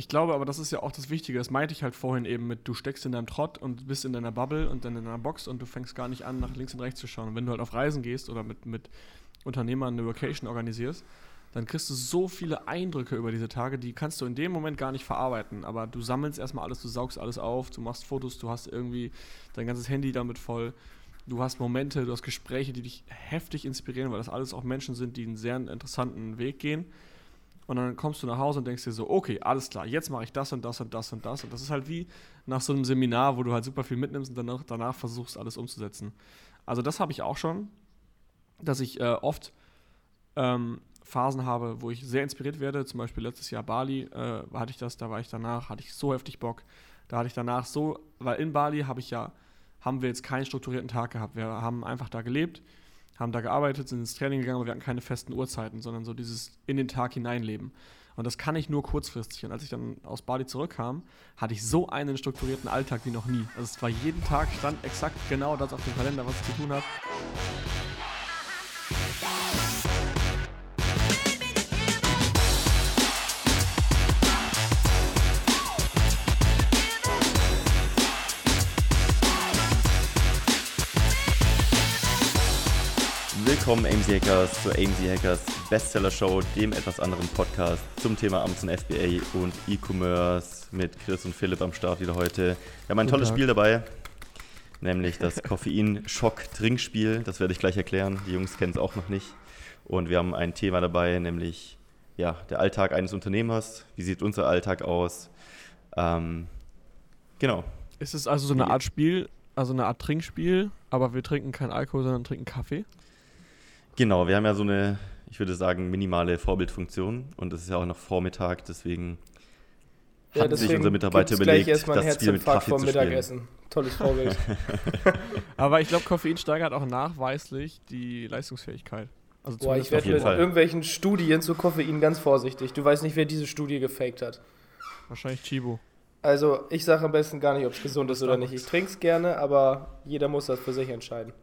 Ich glaube aber, das ist ja auch das Wichtige. Das meinte ich halt vorhin eben mit, du steckst in deinem Trott und bist in deiner Bubble und dann in deiner Box und du fängst gar nicht an, nach links und rechts zu schauen. Und wenn du halt auf Reisen gehst oder mit, mit Unternehmern eine Vacation organisierst, dann kriegst du so viele Eindrücke über diese Tage, die kannst du in dem Moment gar nicht verarbeiten. Aber du sammelst erstmal alles, du saugst alles auf, du machst Fotos, du hast irgendwie dein ganzes Handy damit voll. Du hast Momente, du hast Gespräche, die dich heftig inspirieren, weil das alles auch Menschen sind, die einen sehr interessanten Weg gehen. Und dann kommst du nach Hause und denkst dir so, okay, alles klar, jetzt mache ich das und das und das und das. Und das ist halt wie nach so einem Seminar, wo du halt super viel mitnimmst und danach, danach versuchst, alles umzusetzen. Also das habe ich auch schon, dass ich äh, oft ähm, Phasen habe, wo ich sehr inspiriert werde. Zum Beispiel letztes Jahr Bali äh, hatte ich das, da war ich danach, hatte ich so heftig Bock. Da hatte ich danach so, weil in Bali habe ich ja, haben wir jetzt keinen strukturierten Tag gehabt. Wir haben einfach da gelebt haben da gearbeitet, sind ins Training gegangen, aber wir hatten keine festen Uhrzeiten, sondern so dieses in den Tag hineinleben. Und das kann ich nur kurzfristig. Und als ich dann aus Bali zurückkam, hatte ich so einen strukturierten Alltag wie noch nie. Also es war jeden Tag stand exakt genau das auf dem Kalender, was ich zu tun habe. Willkommen AMC Hackers zur AMC Hackers Bestseller Show, dem etwas anderen Podcast zum Thema Amazon FBA und E-Commerce mit Chris und Philipp am Start wieder heute. Wir haben ein tolles Spiel dabei, nämlich das Koffein-Schock-Trinkspiel. Das werde ich gleich erklären. Die Jungs kennen es auch noch nicht. Und wir haben ein Thema dabei, nämlich ja, der Alltag eines Unternehmers. Wie sieht unser Alltag aus? Ähm, genau. Ist es also so eine Art Spiel, also eine Art Trinkspiel, aber wir trinken keinen Alkohol, sondern trinken Kaffee? Genau, wir haben ja so eine, ich würde sagen, minimale Vorbildfunktion und es ist ja auch noch Vormittag, deswegen ja, hat sich unser Mitarbeiter überlegt, das Spiel mit Kaffee vom Mittagessen. Tolles Vorbild. Aber ich glaube, Koffein steigert auch nachweislich die Leistungsfähigkeit. Also Boah, ich werde mit Fall. irgendwelchen Studien zu Koffein ganz vorsichtig. Du weißt nicht, wer diese Studie gefaked hat. Wahrscheinlich Chibo. Also, ich sage am besten gar nicht, ob es gesund ist oder nicht. Ich trinke es gerne, aber jeder muss das für sich entscheiden.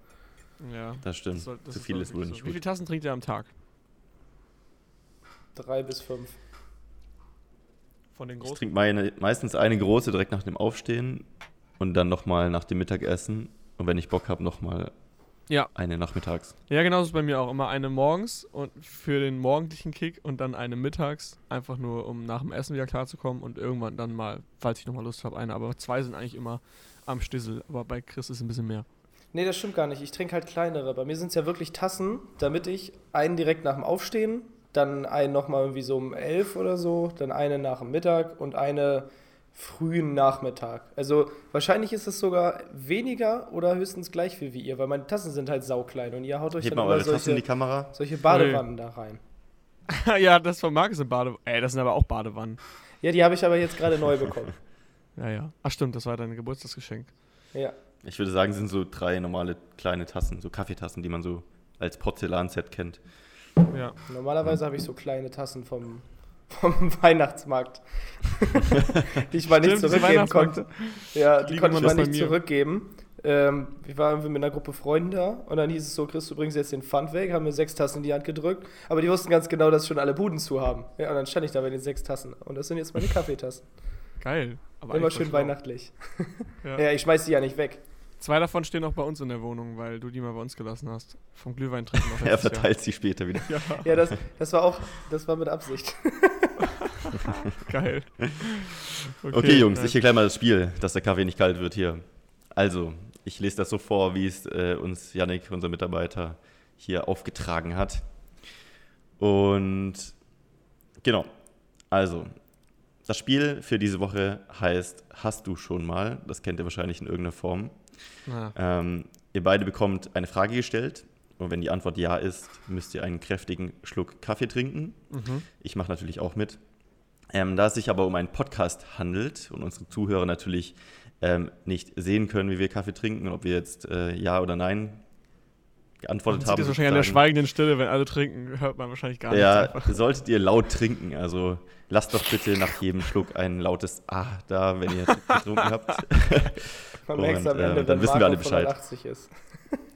Ja. Das stimmt. Das soll, das Zu viel ist wohl nicht so. Wie viele Tassen trinkt ihr am Tag? Drei bis fünf. Von den großen? Ich trinke meine, meistens eine große direkt nach dem Aufstehen und dann nochmal nach dem Mittagessen. Und wenn ich Bock habe, nochmal ja. eine nachmittags. Ja, genau ist bei mir auch. Immer eine morgens und für den morgendlichen Kick und dann eine mittags. Einfach nur, um nach dem Essen wieder klarzukommen und irgendwann dann mal, falls ich nochmal Lust habe, eine. Aber zwei sind eigentlich immer am Stissel. Aber bei Chris ist es ein bisschen mehr. Nee, das stimmt gar nicht. Ich trinke halt kleinere. Bei mir sind es ja wirklich Tassen, damit ich einen direkt nach dem Aufstehen, dann einen nochmal irgendwie so um elf oder so, dann eine nach dem Mittag und eine frühen Nachmittag. Also wahrscheinlich ist es sogar weniger oder höchstens gleich viel wie ihr, weil meine Tassen sind halt sauklein und ihr haut euch Hebt dann immer solche, solche Badewannen da rein. ja, das von Marc sind Badewannen. Ey, das sind aber auch Badewannen. Ja, die habe ich aber jetzt gerade neu bekommen. ja, ja. Ach stimmt, das war dein Geburtstagsgeschenk. Ja. Ich würde sagen, sind so drei normale kleine Tassen, so Kaffeetassen, die man so als Porzellanset kennt. Ja. Normalerweise habe ich so kleine Tassen vom, vom Weihnachtsmarkt, die ich mal nicht Stimmt, zurückgeben konnte. Ja, die, die konnte ich mal nicht zurückgeben. Ähm, ich war irgendwie mit einer Gruppe Freunde da und dann hieß es so, Chris, du bringst jetzt den Pfand weg, haben mir sechs Tassen in die Hand gedrückt, aber die wussten ganz genau, dass schon alle Buden zu haben. Ja, und dann stand ich da mit den sechs Tassen und das sind jetzt meine Kaffeetassen. Geil. Immer schön weihnachtlich. Ja. ja, ich schmeiß die ja nicht weg. Zwei davon stehen auch bei uns in der Wohnung, weil du die mal bei uns gelassen hast. Vom Glühwein trinken noch. er verteilt Jahr. sie später wieder. Ja, ja das, das war auch, das war mit Absicht. Geil. Okay, okay Jungs, ich erkläre mal das Spiel, dass der Kaffee nicht kalt wird hier. Also, ich lese das so vor, wie es äh, uns Yannick, unser Mitarbeiter, hier aufgetragen hat. Und genau, also das Spiel für diese Woche heißt Hast du schon mal? Das kennt ihr wahrscheinlich in irgendeiner Form. Ja. Ähm, ihr beide bekommt eine Frage gestellt und wenn die Antwort ja ist, müsst ihr einen kräftigen Schluck Kaffee trinken. Mhm. Ich mache natürlich auch mit. Ähm, da es sich aber um einen Podcast handelt und unsere Zuhörer natürlich ähm, nicht sehen können, wie wir Kaffee trinken, ob wir jetzt äh, Ja oder Nein geantwortet man haben. Das ist wahrscheinlich an der schweigenden Stille, wenn alle trinken, hört man wahrscheinlich gar ja, nichts. Ja, solltet ihr laut trinken. Also lasst doch bitte nach jedem Schluck ein lautes Ah da, wenn ihr getrunken habt. Man merkt am Ende, äh, dann wissen wir alle Bescheid.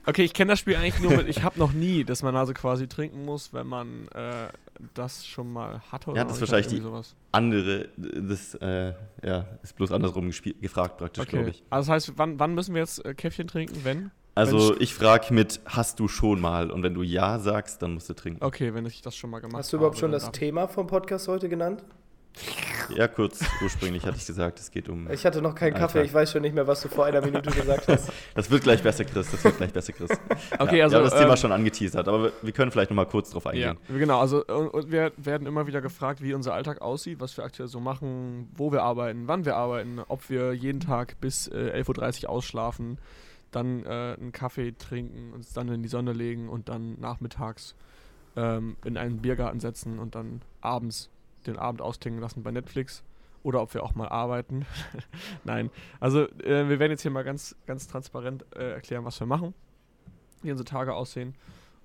Okay, ich kenne das Spiel eigentlich nur mit, ich habe noch nie, dass man also quasi trinken muss, wenn man äh, das schon mal hatte. Oder ja, das ist wahrscheinlich die sowas. andere, das äh, ja, ist bloß andersrum gefragt praktisch, okay. glaube ich. Also das heißt, wann, wann müssen wir jetzt äh, Käffchen trinken, wenn? Also ich frage mit, hast du schon mal? Und wenn du ja sagst, dann musst du trinken. Okay, wenn ich das schon mal gemacht habe. Hast du überhaupt habe, schon das Thema vom Podcast heute genannt? Ja, kurz ursprünglich hatte ich gesagt, es geht um. Ich hatte noch keinen Kaffee, ich weiß schon nicht mehr, was du vor einer Minute gesagt hast. Das wird gleich besser, Chris. Das wird gleich besser, Chris. Okay, ja, also. Wir haben das Thema ähm, schon angeteasert, aber wir, können vielleicht noch mal kurz drauf eingehen. Ja, genau. Also, und wir werden immer wieder gefragt, wie unser Alltag aussieht, was wir aktuell so machen, wo wir arbeiten, wann wir arbeiten, ob wir jeden Tag bis äh, 11.30 Uhr ausschlafen, dann äh, einen Kaffee trinken, uns dann in die Sonne legen und dann nachmittags ähm, in einen Biergarten setzen und dann abends den Abend ausklingen lassen bei Netflix oder ob wir auch mal arbeiten. Nein, also äh, wir werden jetzt hier mal ganz, ganz transparent äh, erklären, was wir machen, wie unsere Tage aussehen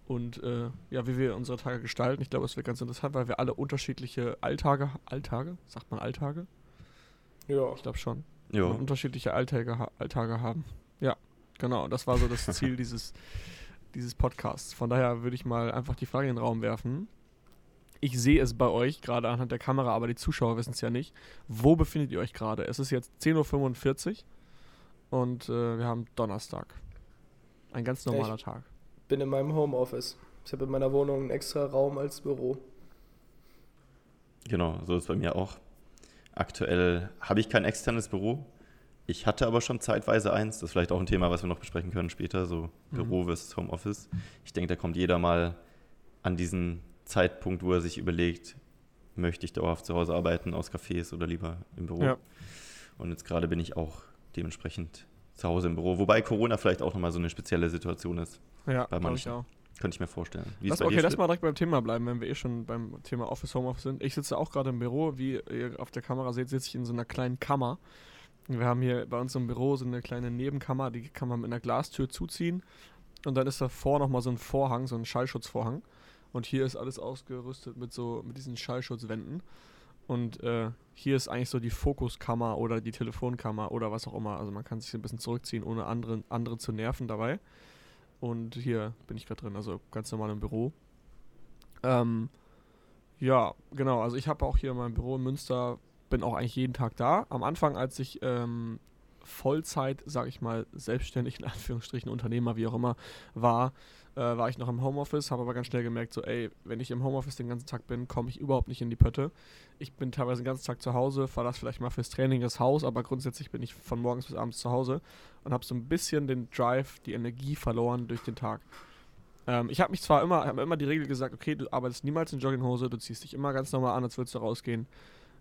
und äh, ja, wie wir unsere Tage gestalten. Ich glaube, es wird ganz interessant, weil wir alle unterschiedliche Alltage, Alltage, sagt man Alltage? Ja. Ich glaube schon. Ja. Unterschiedliche Alltage, Alltage haben. Ja, genau. Das war so das Ziel dieses, dieses Podcasts. Von daher würde ich mal einfach die Frage in den Raum werfen ich sehe es bei euch gerade anhand der Kamera, aber die Zuschauer wissen es ja nicht. Wo befindet ihr euch gerade? Es ist jetzt 10.45 Uhr und äh, wir haben Donnerstag. Ein ganz normaler ich Tag. bin in meinem Homeoffice. Ich habe in meiner Wohnung einen extra Raum als Büro. Genau, so ist es bei mir auch. Aktuell habe ich kein externes Büro. Ich hatte aber schon zeitweise eins. Das ist vielleicht auch ein Thema, was wir noch besprechen können später, so mhm. Büro versus Homeoffice. Ich denke, da kommt jeder mal an diesen Zeitpunkt, wo er sich überlegt, möchte ich dauerhaft zu Hause arbeiten, aus Cafés oder lieber im Büro. Ja. Und jetzt gerade bin ich auch dementsprechend zu Hause im Büro, wobei Corona vielleicht auch nochmal so eine spezielle Situation ist. Ja, bei manchen. Ich auch. Könnte ich mir vorstellen. Wie lass, okay, lass mal direkt beim Thema bleiben, wenn wir eh schon beim Thema Office, Homeoffice sind. Ich sitze auch gerade im Büro. Wie ihr auf der Kamera seht, sitze ich in so einer kleinen Kammer. Wir haben hier bei uns im Büro so eine kleine Nebenkammer, die kann man mit einer Glastür zuziehen. Und dann ist davor nochmal so ein Vorhang, so ein Schallschutzvorhang. Und hier ist alles ausgerüstet mit so mit diesen Schallschutzwänden. Und äh, hier ist eigentlich so die Fokuskammer oder die Telefonkammer oder was auch immer. Also man kann sich ein bisschen zurückziehen, ohne andere, andere zu nerven dabei. Und hier bin ich gerade drin, also ganz normal im Büro. Ähm, ja, genau. Also ich habe auch hier mein Büro in Münster, bin auch eigentlich jeden Tag da. Am Anfang, als ich ähm, Vollzeit, sage ich mal, selbstständig in Anführungsstrichen Unternehmer, wie auch immer, war, äh, war ich noch im Homeoffice, habe aber ganz schnell gemerkt, so, ey, wenn ich im Homeoffice den ganzen Tag bin, komme ich überhaupt nicht in die Pötte. Ich bin teilweise den ganzen Tag zu Hause, verlasse vielleicht mal fürs Training das Haus, aber grundsätzlich bin ich von morgens bis abends zu Hause und habe so ein bisschen den Drive, die Energie verloren durch den Tag. Ähm, ich habe mich zwar immer, habe immer die Regel gesagt, okay, du arbeitest niemals in Jogginghose, du ziehst dich immer ganz normal an, als würdest du rausgehen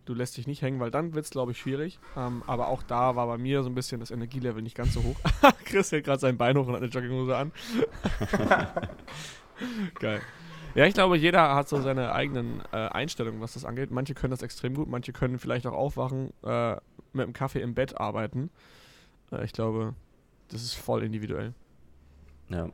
du lässt dich nicht hängen, weil dann wird es, glaube ich, schwierig. Ähm, aber auch da war bei mir so ein bisschen das Energielevel nicht ganz so hoch. Chris hält gerade sein Bein hoch und hat eine Jogginghose an. Geil. Ja, ich glaube, jeder hat so seine eigenen äh, Einstellungen, was das angeht. Manche können das extrem gut, manche können vielleicht auch aufwachen, äh, mit einem Kaffee im Bett arbeiten. Äh, ich glaube, das ist voll individuell. Ja.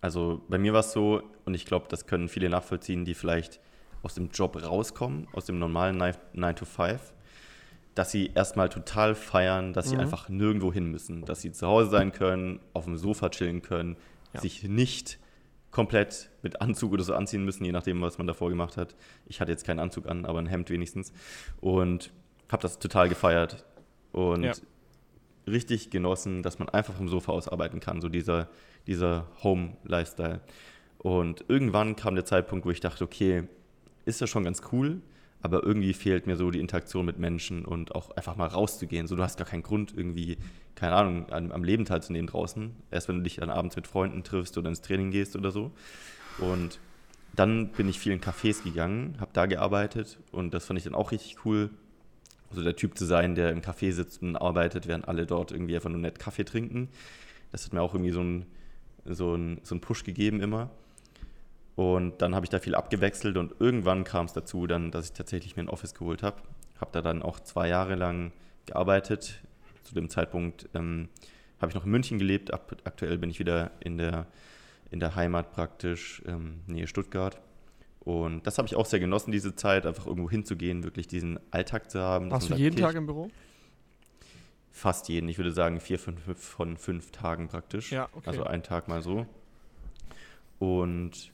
Also bei mir war es so, und ich glaube, das können viele nachvollziehen, die vielleicht aus dem Job rauskommen, aus dem normalen 9 to 5, dass sie erstmal total feiern, dass mhm. sie einfach nirgendwo hin müssen, dass sie zu Hause sein können, auf dem Sofa chillen können, ja. sich nicht komplett mit Anzug oder so anziehen müssen, je nachdem, was man davor gemacht hat. Ich hatte jetzt keinen Anzug an, aber ein Hemd wenigstens. Und habe das total gefeiert und ja. richtig genossen, dass man einfach vom Sofa aus arbeiten kann, so dieser, dieser Home-Lifestyle. Und irgendwann kam der Zeitpunkt, wo ich dachte, okay, ist ja schon ganz cool, aber irgendwie fehlt mir so die Interaktion mit Menschen und auch einfach mal rauszugehen. So, du hast gar keinen Grund, irgendwie, keine Ahnung, am, am Leben teilzunehmen draußen. Erst wenn du dich dann abends mit Freunden triffst oder ins Training gehst oder so. Und dann bin ich viel in Cafés gegangen, habe da gearbeitet und das fand ich dann auch richtig cool. Also der Typ zu sein, der im Café sitzt und arbeitet, während alle dort irgendwie einfach nur nett Kaffee trinken. Das hat mir auch irgendwie so einen so so ein Push gegeben immer. Und dann habe ich da viel abgewechselt und irgendwann kam es dazu, dann, dass ich tatsächlich mir ein Office geholt habe. Habe da dann auch zwei Jahre lang gearbeitet. Zu dem Zeitpunkt ähm, habe ich noch in München gelebt. Ab, aktuell bin ich wieder in der, in der Heimat praktisch, ähm, Nähe Stuttgart. Und das habe ich auch sehr genossen, diese Zeit, einfach irgendwo hinzugehen, wirklich diesen Alltag zu haben. Warst du sagt, jeden okay, Tag im Büro? fast jeden. Ich würde sagen vier fünf von fünf Tagen praktisch. Ja, okay. Also einen Tag mal so. Und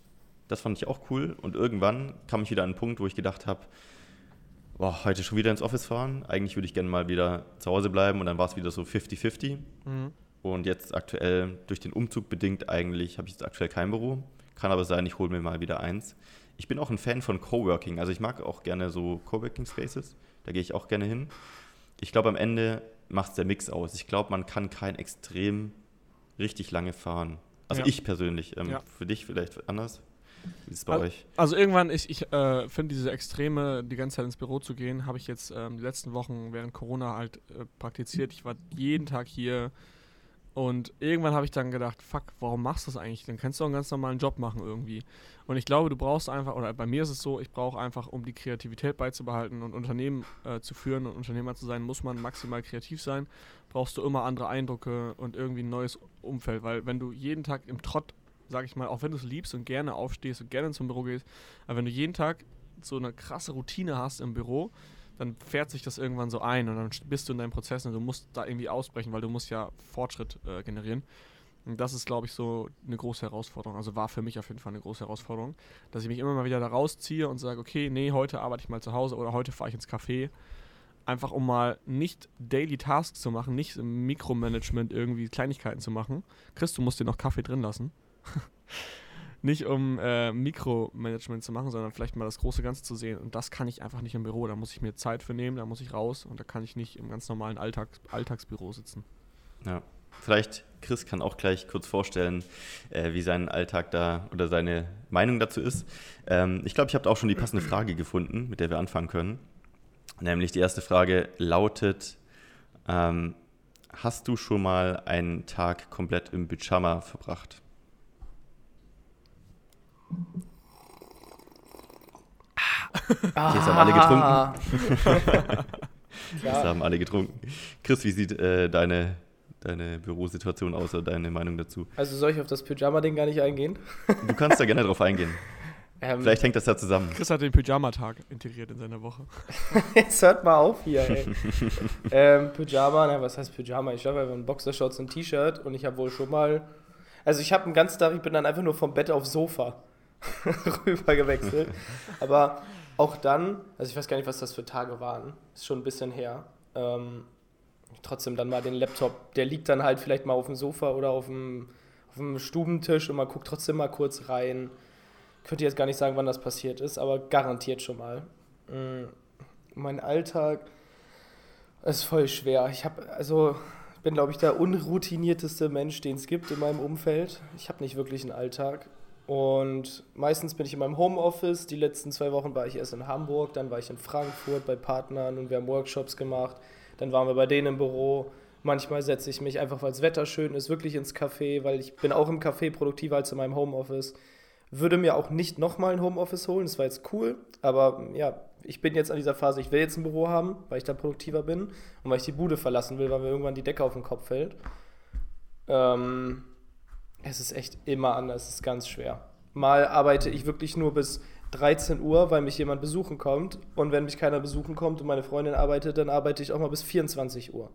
das fand ich auch cool. Und irgendwann kam ich wieder an einen Punkt, wo ich gedacht habe, boah, heute schon wieder ins Office fahren. Eigentlich würde ich gerne mal wieder zu Hause bleiben und dann war es wieder so 50-50. Mhm. Und jetzt aktuell durch den Umzug bedingt eigentlich habe ich jetzt aktuell kein Büro. Kann aber sein, ich hole mir mal wieder eins. Ich bin auch ein Fan von Coworking. Also ich mag auch gerne so Coworking Spaces. Da gehe ich auch gerne hin. Ich glaube, am Ende macht es der Mix aus. Ich glaube, man kann kein extrem richtig lange fahren. Also ja. ich persönlich. Ähm, ja. Für dich vielleicht anders. Wie ist es bei also, euch? Also irgendwann, ich, ich äh, finde diese Extreme, die ganze Zeit ins Büro zu gehen, habe ich jetzt ähm, die letzten Wochen während Corona halt äh, praktiziert. Ich war jeden Tag hier und irgendwann habe ich dann gedacht, fuck, warum machst du das eigentlich? Dann kannst du auch einen ganz normalen Job machen irgendwie. Und ich glaube, du brauchst einfach, oder bei mir ist es so, ich brauche einfach, um die Kreativität beizubehalten und Unternehmen äh, zu führen und Unternehmer zu sein, muss man maximal kreativ sein. Brauchst du immer andere Eindrücke und irgendwie ein neues Umfeld. Weil wenn du jeden Tag im Trott, sag ich mal, auch wenn du es liebst und gerne aufstehst und gerne zum Büro gehst, aber wenn du jeden Tag so eine krasse Routine hast im Büro, dann fährt sich das irgendwann so ein und dann bist du in deinem Prozess und du musst da irgendwie ausbrechen, weil du musst ja Fortschritt äh, generieren. Und das ist, glaube ich, so eine große Herausforderung. Also war für mich auf jeden Fall eine große Herausforderung, dass ich mich immer mal wieder da rausziehe und sage, okay, nee, heute arbeite ich mal zu Hause oder heute fahre ich ins Café. Einfach um mal nicht Daily Tasks zu machen, nicht im Mikromanagement irgendwie Kleinigkeiten zu machen. Chris, du musst dir noch Kaffee drin lassen. nicht um äh, Mikromanagement zu machen, sondern vielleicht mal das große Ganze zu sehen. Und das kann ich einfach nicht im Büro. Da muss ich mir Zeit für nehmen, da muss ich raus und da kann ich nicht im ganz normalen Alltag, Alltagsbüro sitzen. Ja. Vielleicht Chris kann auch gleich kurz vorstellen, äh, wie sein Alltag da oder seine Meinung dazu ist. Ähm, ich glaube, ich habe auch schon die passende Frage gefunden, mit der wir anfangen können. Nämlich die erste Frage lautet: ähm, Hast du schon mal einen Tag komplett im Pyjama verbracht? Ah. Jetzt haben alle getrunken. Jetzt haben alle getrunken. Chris, wie sieht äh, deine, deine Bürosituation aus oder deine Meinung dazu? Also soll ich auf das Pyjama-Ding gar nicht eingehen? Du kannst da gerne drauf eingehen. Ähm, Vielleicht hängt das ja zusammen. Chris hat den Pyjama-Tag integriert in seiner Woche. Jetzt hört mal auf hier, ey. ähm, Pyjama, na, was heißt Pyjama? Ich habe einfach einen Boxershorts und ein T-Shirt und ich habe wohl schon mal. Also ich habe einen ganzen Tag, ich bin dann einfach nur vom Bett aufs Sofa. rüber gewechselt. Aber auch dann, also ich weiß gar nicht, was das für Tage waren, ist schon ein bisschen her. Ähm, trotzdem dann mal den Laptop, der liegt dann halt vielleicht mal auf dem Sofa oder auf dem, auf dem Stubentisch und man guckt trotzdem mal kurz rein. Könnte jetzt gar nicht sagen, wann das passiert ist, aber garantiert schon mal. Mhm. Mein Alltag ist voll schwer. Ich habe, also bin, glaube ich, der unroutinierteste Mensch, den es gibt in meinem Umfeld. Ich habe nicht wirklich einen Alltag. Und meistens bin ich in meinem Homeoffice. Die letzten zwei Wochen war ich erst in Hamburg, dann war ich in Frankfurt bei Partnern und wir haben Workshops gemacht. Dann waren wir bei denen im Büro. Manchmal setze ich mich einfach, weil das Wetter schön ist, wirklich ins Café, weil ich bin auch im Café produktiver als in meinem Homeoffice. Würde mir auch nicht nochmal ein Homeoffice holen, das war jetzt cool. Aber ja, ich bin jetzt an dieser Phase, ich will jetzt ein Büro haben, weil ich da produktiver bin und weil ich die Bude verlassen will, weil mir irgendwann die Decke auf den Kopf fällt. Ähm, es ist echt immer anders, es ist ganz schwer. Mal arbeite ich wirklich nur bis 13 Uhr, weil mich jemand besuchen kommt. Und wenn mich keiner besuchen kommt und meine Freundin arbeitet, dann arbeite ich auch mal bis 24 Uhr.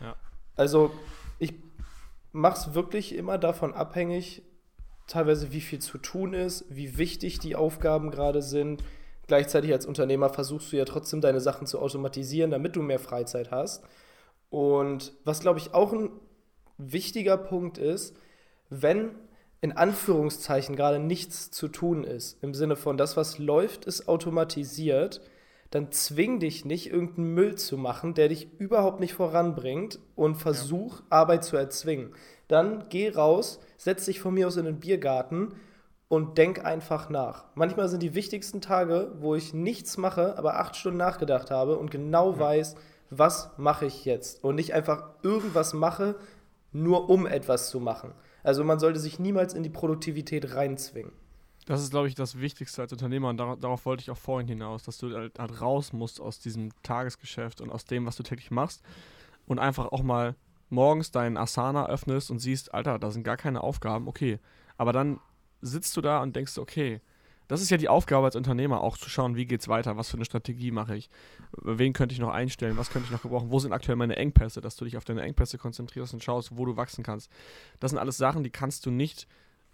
Ja. Also ich mache es wirklich immer davon abhängig, teilweise wie viel zu tun ist, wie wichtig die Aufgaben gerade sind. Gleichzeitig als Unternehmer versuchst du ja trotzdem deine Sachen zu automatisieren, damit du mehr Freizeit hast. Und was, glaube ich, auch ein wichtiger Punkt ist, wenn in Anführungszeichen gerade nichts zu tun ist, im Sinne von das, was läuft, ist automatisiert, dann zwing dich nicht, irgendeinen Müll zu machen, der dich überhaupt nicht voranbringt und versuch, ja. Arbeit zu erzwingen. Dann geh raus, setz dich von mir aus in den Biergarten und denk einfach nach. Manchmal sind die wichtigsten Tage, wo ich nichts mache, aber acht Stunden nachgedacht habe und genau ja. weiß, was mache ich jetzt. Und nicht einfach irgendwas mache, nur um etwas zu machen. Also man sollte sich niemals in die Produktivität reinzwingen. Das ist, glaube ich, das Wichtigste als Unternehmer und darauf, wollte ich auch vorhin hinaus, dass du halt, halt, raus musst aus diesem Tagesgeschäft und aus dem, was du täglich machst und einfach auch mal morgens deinen Asana öffnest und siehst, Alter, da sind gar keine Aufgaben, okay. Aber dann sitzt du da und denkst, okay, das ist ja die Aufgabe als Unternehmer, auch zu schauen, wie geht es weiter, was für eine Strategie mache ich, wen könnte ich noch einstellen, was könnte ich noch gebrauchen, wo sind aktuell meine Engpässe, dass du dich auf deine Engpässe konzentrierst und schaust, wo du wachsen kannst. Das sind alles Sachen, die kannst du nicht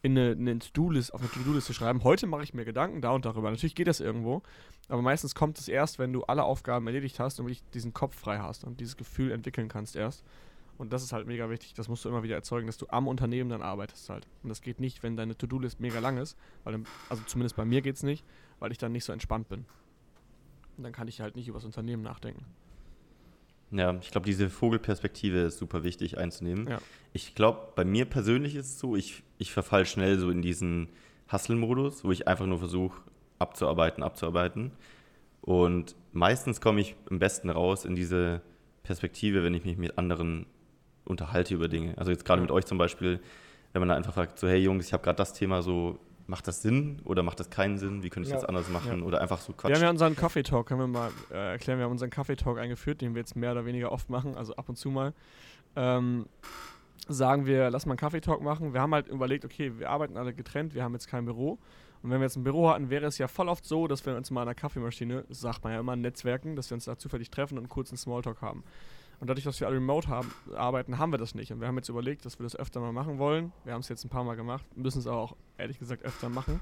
in eine, eine To-Do-List, auf eine To-Do-Liste schreiben. Heute mache ich mir Gedanken da und darüber. Natürlich geht das irgendwo, aber meistens kommt es erst, wenn du alle Aufgaben erledigt hast und wirklich diesen Kopf frei hast und dieses Gefühl entwickeln kannst erst. Und das ist halt mega wichtig. Das musst du immer wieder erzeugen, dass du am Unternehmen dann arbeitest halt. Und das geht nicht, wenn deine To-Do-List mega lang ist, weil dann, also zumindest bei mir geht es nicht, weil ich dann nicht so entspannt bin. Und dann kann ich halt nicht über das Unternehmen nachdenken. Ja, ich glaube, diese Vogelperspektive ist super wichtig einzunehmen. Ja. Ich glaube, bei mir persönlich ist es so, ich, ich verfall schnell so in diesen Hustle-Modus, wo ich einfach nur versuche, abzuarbeiten, abzuarbeiten. Und meistens komme ich am besten raus in diese Perspektive, wenn ich mich mit anderen unterhalte über Dinge. Also jetzt gerade ja. mit euch zum Beispiel, wenn man da einfach fragt, so hey Jungs, ich habe gerade das Thema so, macht das Sinn oder macht das keinen Sinn? Wie könnte ich ja. das anders machen? Ja. Oder einfach so Quatsch. Wir haben ja unseren Kaffeetalk, können wir mal äh, erklären, wir haben unseren Kaffeetalk eingeführt, den wir jetzt mehr oder weniger oft machen, also ab und zu mal. Ähm, sagen wir, lass mal einen Kaffeetalk machen. Wir haben halt überlegt, okay, wir arbeiten alle getrennt, wir haben jetzt kein Büro. Und wenn wir jetzt ein Büro hatten, wäre es ja voll oft so, dass wir uns mal an der Kaffeemaschine, sagt man ja immer, Netzwerken, dass wir uns da zufällig treffen und einen kurzen Smalltalk haben. Und dadurch, dass wir alle remote haben, arbeiten, haben wir das nicht. Und wir haben jetzt überlegt, dass wir das öfter mal machen wollen. Wir haben es jetzt ein paar Mal gemacht, müssen es aber auch ehrlich gesagt öfter machen.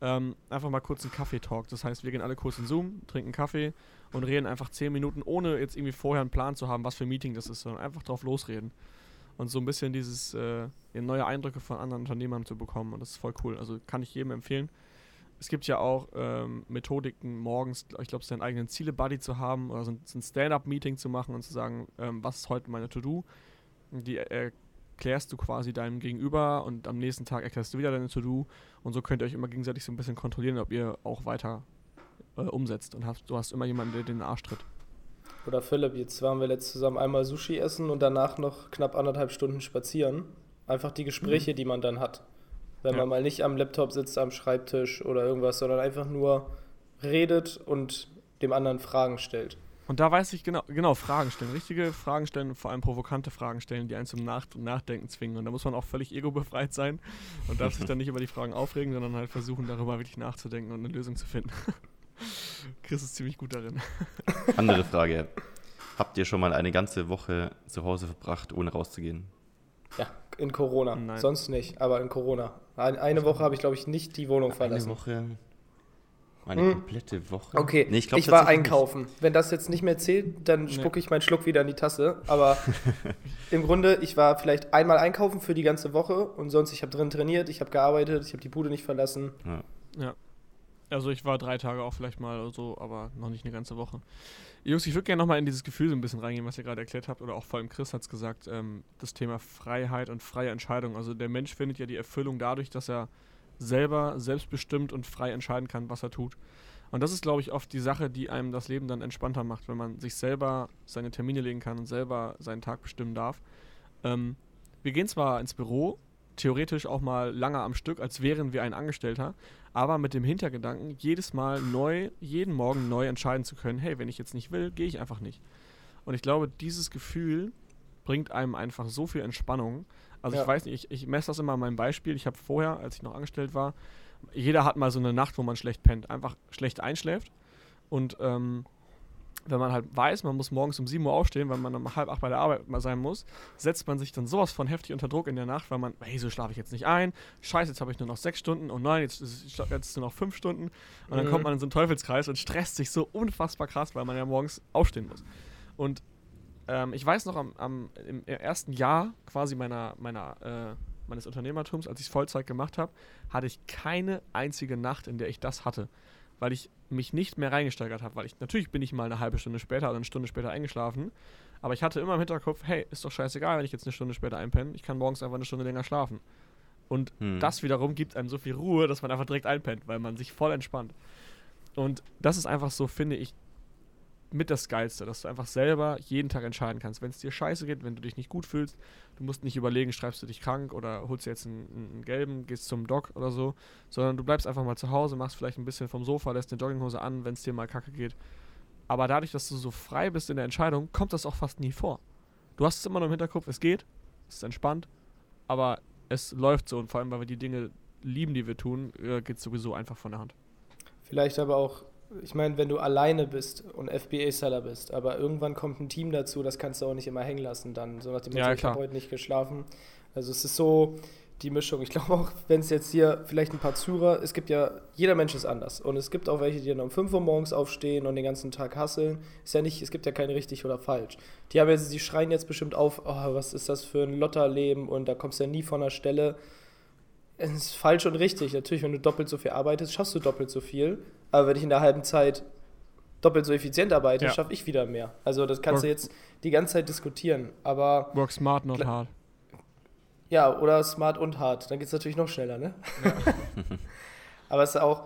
Ähm, einfach mal kurz einen Kaffee-Talk. Das heißt, wir gehen alle kurz in Zoom, trinken Kaffee und reden einfach 10 Minuten, ohne jetzt irgendwie vorher einen Plan zu haben, was für ein Meeting das ist, sondern einfach drauf losreden. Und so ein bisschen dieses äh, neue Eindrücke von anderen Unternehmern zu bekommen. Und das ist voll cool. Also kann ich jedem empfehlen es gibt ja auch ähm, Methodiken, morgens, ich glaube, seinen eigenen Ziele-Buddy zu haben oder so ein, so ein Stand-up-Meeting zu machen und zu sagen, ähm, was ist heute meine To-Do? Die erklärst du quasi deinem Gegenüber und am nächsten Tag erklärst du wieder deine To-Do und so könnt ihr euch immer gegenseitig so ein bisschen kontrollieren, ob ihr auch weiter äh, umsetzt und hast, du hast immer jemanden, der den Arsch tritt. Oder Philipp, jetzt waren wir letzt zusammen einmal Sushi essen und danach noch knapp anderthalb Stunden spazieren. Einfach die Gespräche, mhm. die man dann hat. Wenn ja. man mal nicht am Laptop sitzt, am Schreibtisch oder irgendwas, sondern einfach nur redet und dem anderen Fragen stellt. Und da weiß ich genau, genau, Fragen stellen, richtige Fragen stellen, vor allem provokante Fragen stellen, die einen zum Nach Nachdenken zwingen. Und da muss man auch völlig ego-befreit sein und darf sich dann nicht über die Fragen aufregen, sondern halt versuchen, darüber wirklich nachzudenken und eine Lösung zu finden. Chris ist ziemlich gut darin. Andere Frage. Habt ihr schon mal eine ganze Woche zu Hause verbracht, ohne rauszugehen? Ja, in Corona. Nein. Sonst nicht, aber in Corona. Eine, eine Woche habe ich, glaube ich, nicht die Wohnung verlassen. Eine Woche. Eine hm. komplette Woche. Okay, nee, ich, glaub, ich war einkaufen. Nicht. Wenn das jetzt nicht mehr zählt, dann spucke ich meinen Schluck wieder in die Tasse. Aber im Grunde, ich war vielleicht einmal einkaufen für die ganze Woche und sonst, ich habe drin trainiert, ich habe gearbeitet, ich habe die Bude nicht verlassen. Ja. ja. Also ich war drei Tage auch vielleicht mal oder so, aber noch nicht eine ganze Woche. Jungs, ich würde gerne nochmal in dieses Gefühl so ein bisschen reingehen, was ihr gerade erklärt habt, oder auch vor allem Chris hat es gesagt, ähm, das Thema Freiheit und freie Entscheidung. Also der Mensch findet ja die Erfüllung dadurch, dass er selber selbstbestimmt und frei entscheiden kann, was er tut. Und das ist, glaube ich, oft die Sache, die einem das Leben dann entspannter macht, wenn man sich selber seine Termine legen kann und selber seinen Tag bestimmen darf. Ähm, wir gehen zwar ins Büro, theoretisch auch mal lange am Stück, als wären wir ein Angestellter, aber mit dem Hintergedanken, jedes Mal neu, jeden Morgen neu entscheiden zu können, hey, wenn ich jetzt nicht will, gehe ich einfach nicht. Und ich glaube, dieses Gefühl bringt einem einfach so viel Entspannung. Also ja. ich weiß nicht, ich, ich messe das immer an meinem Beispiel. Ich habe vorher, als ich noch angestellt war, jeder hat mal so eine Nacht, wo man schlecht pennt, einfach schlecht einschläft. Und ähm, wenn man halt weiß, man muss morgens um 7 Uhr aufstehen, weil man um halb acht bei der Arbeit mal sein muss, setzt man sich dann sowas von heftig unter Druck in der Nacht, weil man, hey, so schlafe ich jetzt nicht ein, scheiße, jetzt habe ich nur noch sechs Stunden, oh nein, jetzt ist jetzt nur noch fünf Stunden. Und dann mhm. kommt man in so einen Teufelskreis und stresst sich so unfassbar krass, weil man ja morgens aufstehen muss. Und ähm, ich weiß noch, am, am, im ersten Jahr quasi meiner, meiner, äh, meines Unternehmertums, als ich es Vollzeit gemacht habe, hatte ich keine einzige Nacht, in der ich das hatte weil ich mich nicht mehr reingesteigert habe, weil ich natürlich bin ich mal eine halbe Stunde später oder eine Stunde später eingeschlafen, aber ich hatte immer im Hinterkopf, hey, ist doch scheißegal, wenn ich jetzt eine Stunde später einpenne, ich kann morgens einfach eine Stunde länger schlafen. Und hm. das wiederum gibt einem so viel Ruhe, dass man einfach direkt einpennt, weil man sich voll entspannt. Und das ist einfach so, finde ich, mit das Geilste, dass du einfach selber jeden Tag entscheiden kannst. Wenn es dir scheiße geht, wenn du dich nicht gut fühlst, du musst nicht überlegen, schreibst du dich krank oder holst dir jetzt einen, einen, gelben, gehst zum Doc oder so, sondern du bleibst einfach mal zu Hause, machst vielleicht ein bisschen vom Sofa, lässt eine Jogginghose an, wenn es dir mal kacke geht. Aber dadurch, dass du so frei bist in der Entscheidung, kommt das auch fast nie vor. Du hast es immer noch im Hinterkopf, es geht, es ist entspannt, aber es läuft so und vor allem, weil wir die Dinge lieben, die wir tun, äh, geht es sowieso einfach von der Hand. Vielleicht aber auch, ich meine, wenn du alleine bist und FBA-Seller bist, aber irgendwann kommt ein Team dazu, das kannst du auch nicht immer hängen lassen dann. So nach dem Ja, ich habe heute nicht geschlafen. Also es ist so die Mischung. Ich glaube auch, wenn es jetzt hier vielleicht ein paar Zuhörer, es gibt ja, jeder Mensch ist anders. Und es gibt auch welche, die dann um 5 Uhr morgens aufstehen und den ganzen Tag hasseln. Ist ja nicht, es gibt ja kein richtig oder falsch. Die haben jetzt, die schreien jetzt bestimmt auf, oh, was ist das für ein Lotterleben und da kommst du ja nie von der Stelle. Es ist falsch und richtig. Natürlich, wenn du doppelt so viel arbeitest, schaffst du doppelt so viel. Aber wenn ich in der halben Zeit doppelt so effizient arbeite, Ja. schaffe ich wieder mehr. Also das kannst du Work- jetzt die ganze Zeit diskutieren. Aber Work smart, not hard. ja, oder smart und hart. Dann geht es natürlich noch schneller, ne? Aber es ist auch,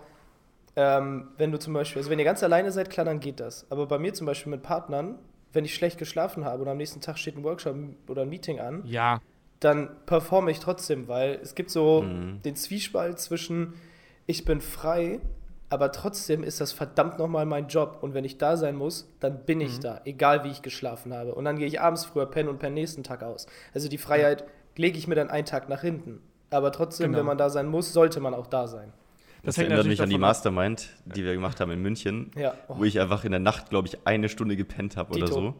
ähm, wenn du zum Beispiel, also wenn ihr ganz alleine seid, klar, dann geht das. Aber bei mir zum Beispiel mit Partnern, wenn ich schlecht geschlafen habe und am nächsten Tag steht ein Workshop oder ein Meeting an, Ja, dann performe ich trotzdem, weil es gibt so Mhm. den Zwiespalt zwischen, ich bin frei, aber trotzdem ist das verdammt nochmal mein Job. Und wenn ich da sein muss, dann bin ich Mhm. da, egal wie ich geschlafen habe. Und dann gehe ich abends früher pennen und pennen nächsten Tag aus. Also die Freiheit lege ich mir dann einen Tag nach hinten. Aber trotzdem, Genau. wenn man da sein muss, sollte man auch da sein. Das, hängt erinnert mich an die. Mastermind, die wir gemacht haben in München, Ja, oh, wo ich einfach in der Nacht, glaube ich, eine Stunde gepennt habe oder so.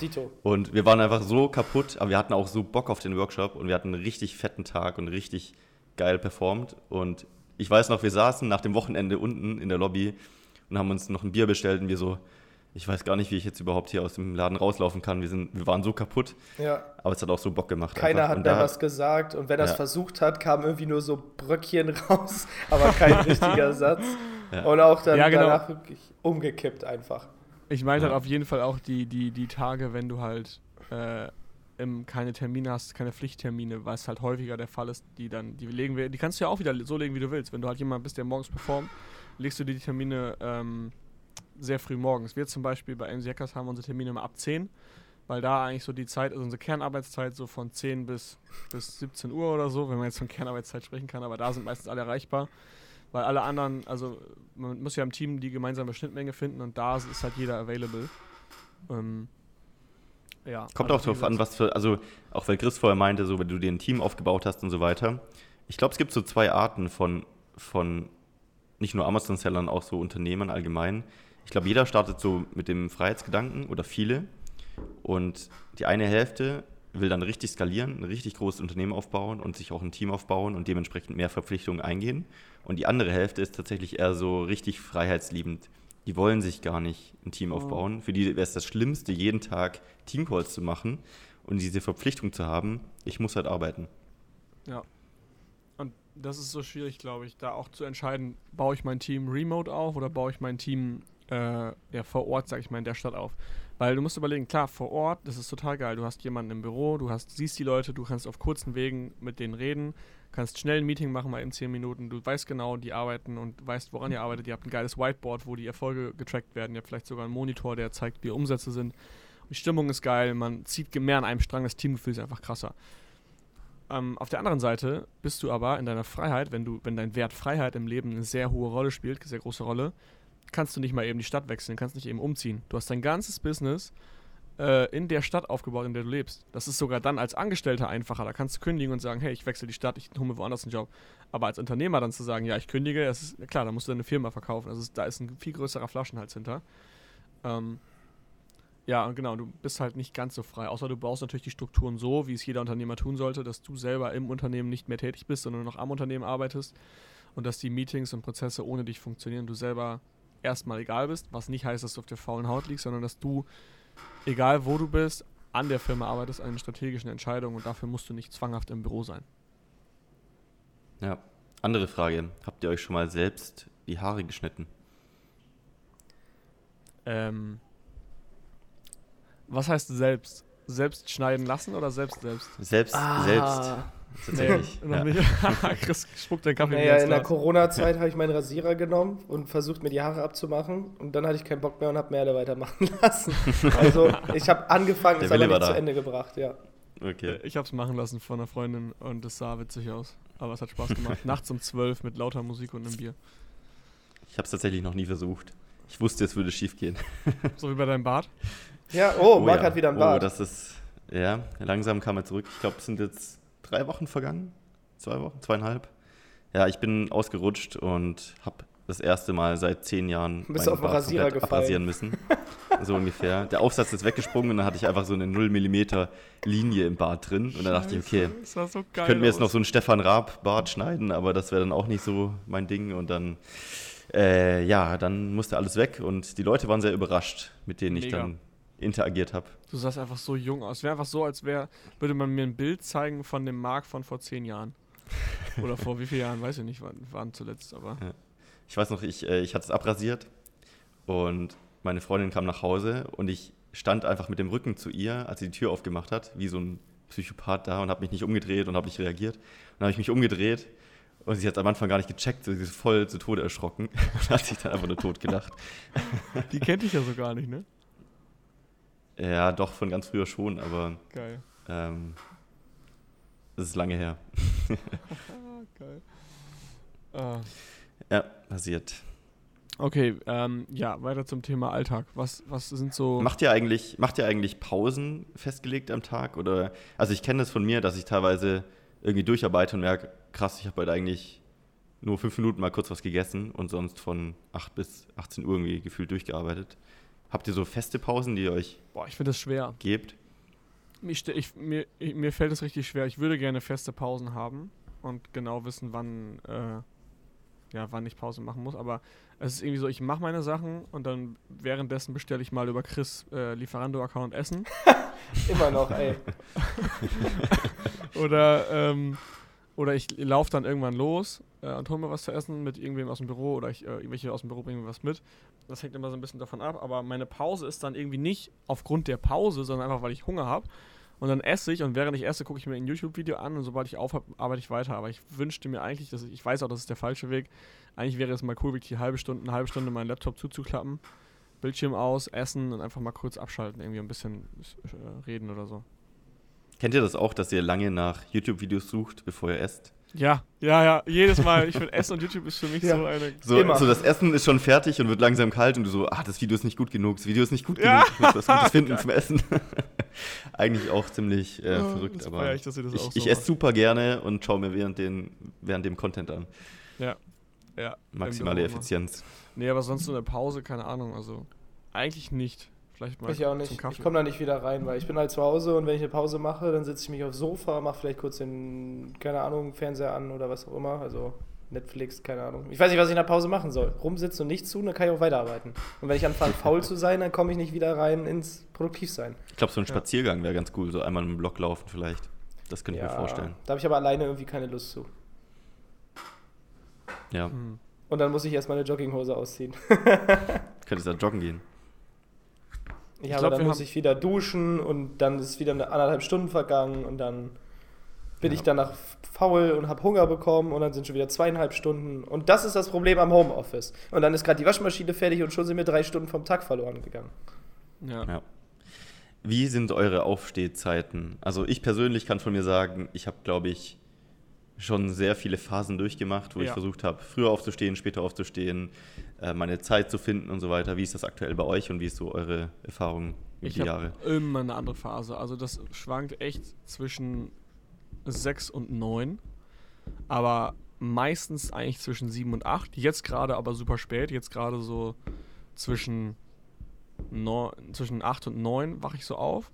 Dito. Und wir waren einfach so kaputt, aber wir hatten auch so Bock auf den Workshop und wir hatten einen richtig fetten Tag und richtig geil performt. Und ich weiß noch, wir saßen nach dem Wochenende unten in der Lobby und haben uns noch ein Bier bestellt und wir so, ich weiß gar nicht, wie ich jetzt überhaupt hier aus dem Laden rauslaufen kann. Wir, sind, wir waren so kaputt, Ja, aber es hat auch so Bock gemacht. keiner einfach. hat und mehr da, was gesagt. Und wenn er es Ja. versucht hat, kam irgendwie nur so Bröckchen raus, aber kein richtiger Satz. Ja. Und auch dann Ja, genau. danach wirklich umgekippt einfach. Ich meinte Ja. halt auf jeden Fall auch die, die, die Tage, wenn du halt äh, im, keine Termine hast, keine Pflichttermine, was halt häufiger der Fall ist, die dann, die legen wir, die kannst du ja auch wieder so legen, wie du willst. Wenn du halt jemand bist, der morgens performt, legst du dir die Termine ähm, sehr früh morgens. Wir zum Beispiel bei MC Hackers haben unsere Termine immer ab 10, weil da eigentlich so die Zeit, also unsere Kernarbeitszeit so von 10 bis, bis 17 Uhr oder so, wenn man jetzt von Kernarbeitszeit sprechen kann, aber da sind meistens alle erreichbar. Weil alle anderen, also man muss ja im Team die gemeinsame Schnittmenge finden und da ist halt jeder available. Ähm, ja. Kommt also auch darauf an, was für, also auch weil Chris vorher meinte, so wenn du dir ein Team aufgebaut hast und so weiter. Ich glaube, es gibt so zwei Arten von, von nicht nur Amazon-Sellern, auch so Unternehmern allgemein. Ich glaube, jeder startet so mit dem Freiheitsgedanken oder viele. Und die eine Hälfte will dann richtig skalieren, ein richtig großes Unternehmen aufbauen und sich auch ein Team aufbauen und dementsprechend mehr Verpflichtungen eingehen. Und die andere Hälfte ist tatsächlich eher so richtig freiheitsliebend. Die wollen sich gar nicht ein Team Oh. aufbauen. Für die wäre es das Schlimmste, jeden Tag Teamcalls zu machen und diese Verpflichtung zu haben, ich muss halt arbeiten. Ja. Und das ist so schwierig, glaube ich, da auch zu entscheiden, baue ich mein Team remote auf oder baue ich mein Team äh, ja, vor Ort, sag ich mal, in der Stadt auf. Weil du musst überlegen, klar, vor Ort, das ist total geil. Du hast jemanden im Büro, du hast, siehst die Leute, du kannst auf kurzen Wegen mit denen reden, kannst schnell ein Meeting machen, mal in 10 Minuten. Du weißt genau, die arbeiten und weißt, woran ihr arbeitet. Ihr habt ein geiles Whiteboard, wo die Erfolge getrackt werden. Ihr habt vielleicht sogar einen Monitor, der zeigt, wie Umsätze sind. Die Stimmung ist geil, man zieht mehr an einem Strang, das Teamgefühl ist einfach krasser. Ähm, auf der anderen Seite bist du aber in deiner Freiheit, wenn du, wenn dein Wert Freiheit im Leben eine sehr hohe Rolle spielt, sehr große Rolle, kannst du nicht mal eben die Stadt wechseln, kannst nicht eben umziehen. Du hast dein ganzes Business äh, in der Stadt aufgebaut, in der du lebst. Das ist sogar dann als Angestellter einfacher. Da kannst du kündigen und sagen, hey, ich wechsle die Stadt, ich hole mir woanders einen Job. Aber als Unternehmer dann zu sagen, ja, ich kündige, das ist klar, da musst du deine Firma verkaufen. Also da ist ein viel größerer Flaschenhals hinter. Ähm, ja, und genau, du bist halt nicht ganz so frei. Außer du baust natürlich die Strukturen so, wie es jeder Unternehmer tun sollte, dass du selber im Unternehmen nicht mehr tätig bist, sondern nur noch am Unternehmen arbeitest und dass die Meetings und Prozesse ohne dich funktionieren, du selber erstmal egal bist, was nicht heißt, dass du auf der faulen Haut liegst, sondern dass du, egal wo du bist, an der Firma arbeitest, an den strategischen Entscheidungen und dafür musst du nicht zwanghaft im Büro sein. Ja. Andere Frage. Habt ihr euch schon mal selbst die Haare geschnitten? Ähm, was heißt selbst? Selbst schneiden lassen oder selbst selbst? Selbst, Ah. selbst. Tatsächlich. noch ja. nicht. Chris spuckt den Kaffee Naja, ins in der. Corona-Zeit habe ich meinen Rasierer genommen und versucht, mir die Haare abzumachen. Und dann hatte ich keinen Bock mehr und habe Merle weitermachen lassen. Also, ich habe angefangen, es aber nicht zu. Ende gebracht, ja. Okay. Ich hab's machen lassen von einer Freundin und es sah witzig aus. Aber es hat Spaß gemacht. Nachts um 12 mit lauter Musik und einem Bier. Ich habe es tatsächlich noch nie versucht. Ich wusste, es würde schief gehen. So wie bei deinem Bart. Ja, oh, Marc ja. hat wieder einen Oh, Bart. das ist, ja, langsam kam er zurück. Ich glaube, es sind jetzt drei Wochen vergangen. Zwei Wochen, zweieinhalb. Ja, ich bin ausgerutscht und habe das erste Mal seit zehn Jahren Bist auf den Rasierer abrasieren müssen. so ungefähr. Der Aufsatz ist weggesprungen und dann hatte ich einfach so eine 0 mm Linie im Bart drin. Und dann dachte ich, okay, so ich könnte mir jetzt noch so einen Stefan Raab-Bart schneiden, aber das wäre dann auch nicht so mein Ding. Und dann, äh, ja, dann musste alles weg und die Leute waren sehr überrascht, mit denen Mega. ich dann interagiert habe. Du sahst einfach so jung aus. Es wäre einfach so, als wäre, würde man mir ein Bild zeigen von dem Marc von vor zehn Jahren. Oder vor wie vielen Jahren, weiß ich nicht, wann waren zuletzt, aber. Ja. Ich weiß noch, ich, äh, ich hatte es abrasiert und meine Freundin kam nach Hause und ich stand einfach mit dem Rücken zu ihr, als sie die Tür aufgemacht hat, wie so ein Psychopath da und habe mich nicht umgedreht und habe nicht reagiert. Und dann habe ich mich umgedreht und sie hat am Anfang gar nicht gecheckt, sie ist voll zu Tode erschrocken und hat sich dann einfach nur tot gedacht. Die kennt dich ja so gar nicht, ne? Ja, doch, von ganz früher schon, aber. Geil. Ähm, das ist lange her. Geil. Ah. Ja, passiert. Okay, ähm, ja, weiter zum Thema Alltag. Was, was sind so. Macht ihr eigentlich, macht ihr eigentlich Pausen festgelegt am Tag? Oder also ich kenne das von mir, dass ich teilweise irgendwie durcharbeite und merke, krass, ich habe heute eigentlich nur fünf Minuten mal kurz was gegessen und sonst von 8 bis 18 Uhr irgendwie gefühlt durchgearbeitet. Habt ihr so feste Pausen, die ihr euch Boah, ich finde das schwer. gebt? Ich, ich, mir, ich, mir fällt es richtig schwer. Ich würde gerne feste Pausen haben und genau wissen, wann, äh, ja, wann ich Pause machen muss. Aber es ist irgendwie so, ich mache meine Sachen und dann währenddessen bestelle ich mal über Chris äh, Lieferando-Account Essen. Immer noch, ey. oder, ähm, oder ich laufe dann irgendwann los äh, und hole mir was zu essen mit irgendwem aus dem Büro oder ich, äh, irgendwelche aus dem Büro bringen mir was mit. Das hängt immer so ein bisschen davon ab. Aber meine Pause ist dann irgendwie nicht aufgrund der Pause, sondern einfach, weil ich Hunger habe. Und dann esse ich und während ich esse, gucke ich mir ein YouTube-Video an und sobald ich aufhöre, arbeite ich weiter. Aber ich wünschte mir eigentlich, dass ich, ich weiß auch, das ist der falsche Weg. Eigentlich wäre es mal cool, wirklich eine halbe Stunde, eine halbe Stunde meinen Laptop zuzuklappen, Bildschirm aus, essen und einfach mal kurz abschalten, irgendwie ein bisschen äh, reden oder so. Kennt ihr das auch, dass ihr lange nach YouTube-Videos sucht, bevor ihr esst? Ja, ja, ja, jedes Mal. Ich finde, Essen und YouTube ist für mich ja. so eine. So, Immer. so, das Essen ist schon fertig und wird langsam kalt und du so, ah, das Video ist nicht gut genug, das Video ist nicht gut ja. genug, ich muss was Gutes finden zum Essen. Eigentlich auch ziemlich äh, verrückt, aber ich, ich, ich, ich esse super gerne und schaue mir während, den, während dem Content an. Ja, ja. Maximale Effizienz. Nee, aber sonst so eine Pause, keine Ahnung, also eigentlich nicht. Vielleicht mal ich auch nicht. Ich komme da nicht wieder rein, weil ich bin halt zu Hause und wenn ich eine Pause mache, dann setze ich mich aufs Sofa, mache vielleicht kurz den, keine Ahnung, Fernseher an oder was auch immer. Also Netflix, keine Ahnung. Ich weiß nicht, was ich in der Pause machen soll. Rumsitzen und nichts tun, dann kann ich auch weiterarbeiten. Und wenn ich anfange, faul zu sein, dann komme ich nicht wieder rein ins Produktivsein. Ich glaube, so ein Spaziergang wäre ganz cool. So einmal im Block laufen vielleicht. Das könnte ich ja, mir vorstellen. Da habe ich aber alleine irgendwie keine Lust zu. Ja. Hm. Und dann muss ich erstmal eine Jogginghose ausziehen. Könntest du da joggen gehen? Ja, ich aber glaub, dann muss ich wieder duschen und dann ist wieder eine anderthalb Stunden vergangen und dann bin ja. ich danach faul und habe Hunger bekommen und dann sind schon wieder zweieinhalb Stunden. Und das ist das Problem am Homeoffice. Und dann ist gerade die Waschmaschine fertig und schon sind mir drei Stunden vom Tag verloren gegangen. Ja. ja. Wie sind eure Aufstehzeiten? Also ich persönlich kann von mir sagen, ich habe, glaube ich, schon sehr viele Phasen durchgemacht, wo ja. ich versucht habe, früher aufzustehen, später aufzustehen, äh, meine Zeit zu finden und so weiter. Wie ist das aktuell bei euch und wie ist so eure Erfahrung über ich die Jahre? Immer eine andere Phase. Also das schwankt echt zwischen sechs und neun, aber meistens eigentlich zwischen sieben und acht. Jetzt gerade aber super spät. Jetzt gerade so zwischen, neun, zwischen acht und neun wache ich so auf.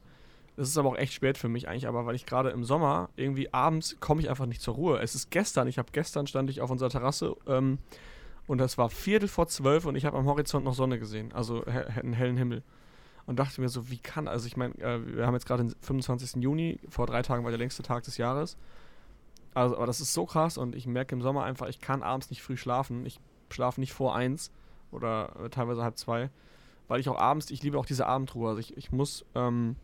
Das ist aber auch echt spät für mich eigentlich, aber weil ich gerade im Sommer irgendwie abends komme ich einfach nicht zur Ruhe. Es ist gestern, ich habe gestern stand ich auf unserer Terrasse ähm, und das war Viertel vor zwölf und ich habe am Horizont noch Sonne gesehen, also he einen hellen Himmel. Und dachte mir so, wie kann, also ich meine, äh, wir haben jetzt gerade den 25. Juni, vor drei Tagen war der längste Tag des Jahres. Also, aber das ist so krass und ich merke im Sommer einfach, ich kann abends nicht früh schlafen. Ich schlafe nicht vor eins oder äh, teilweise halb zwei, weil ich auch abends, ich liebe auch diese Abendruhe. Also ich, ich muss, ähm,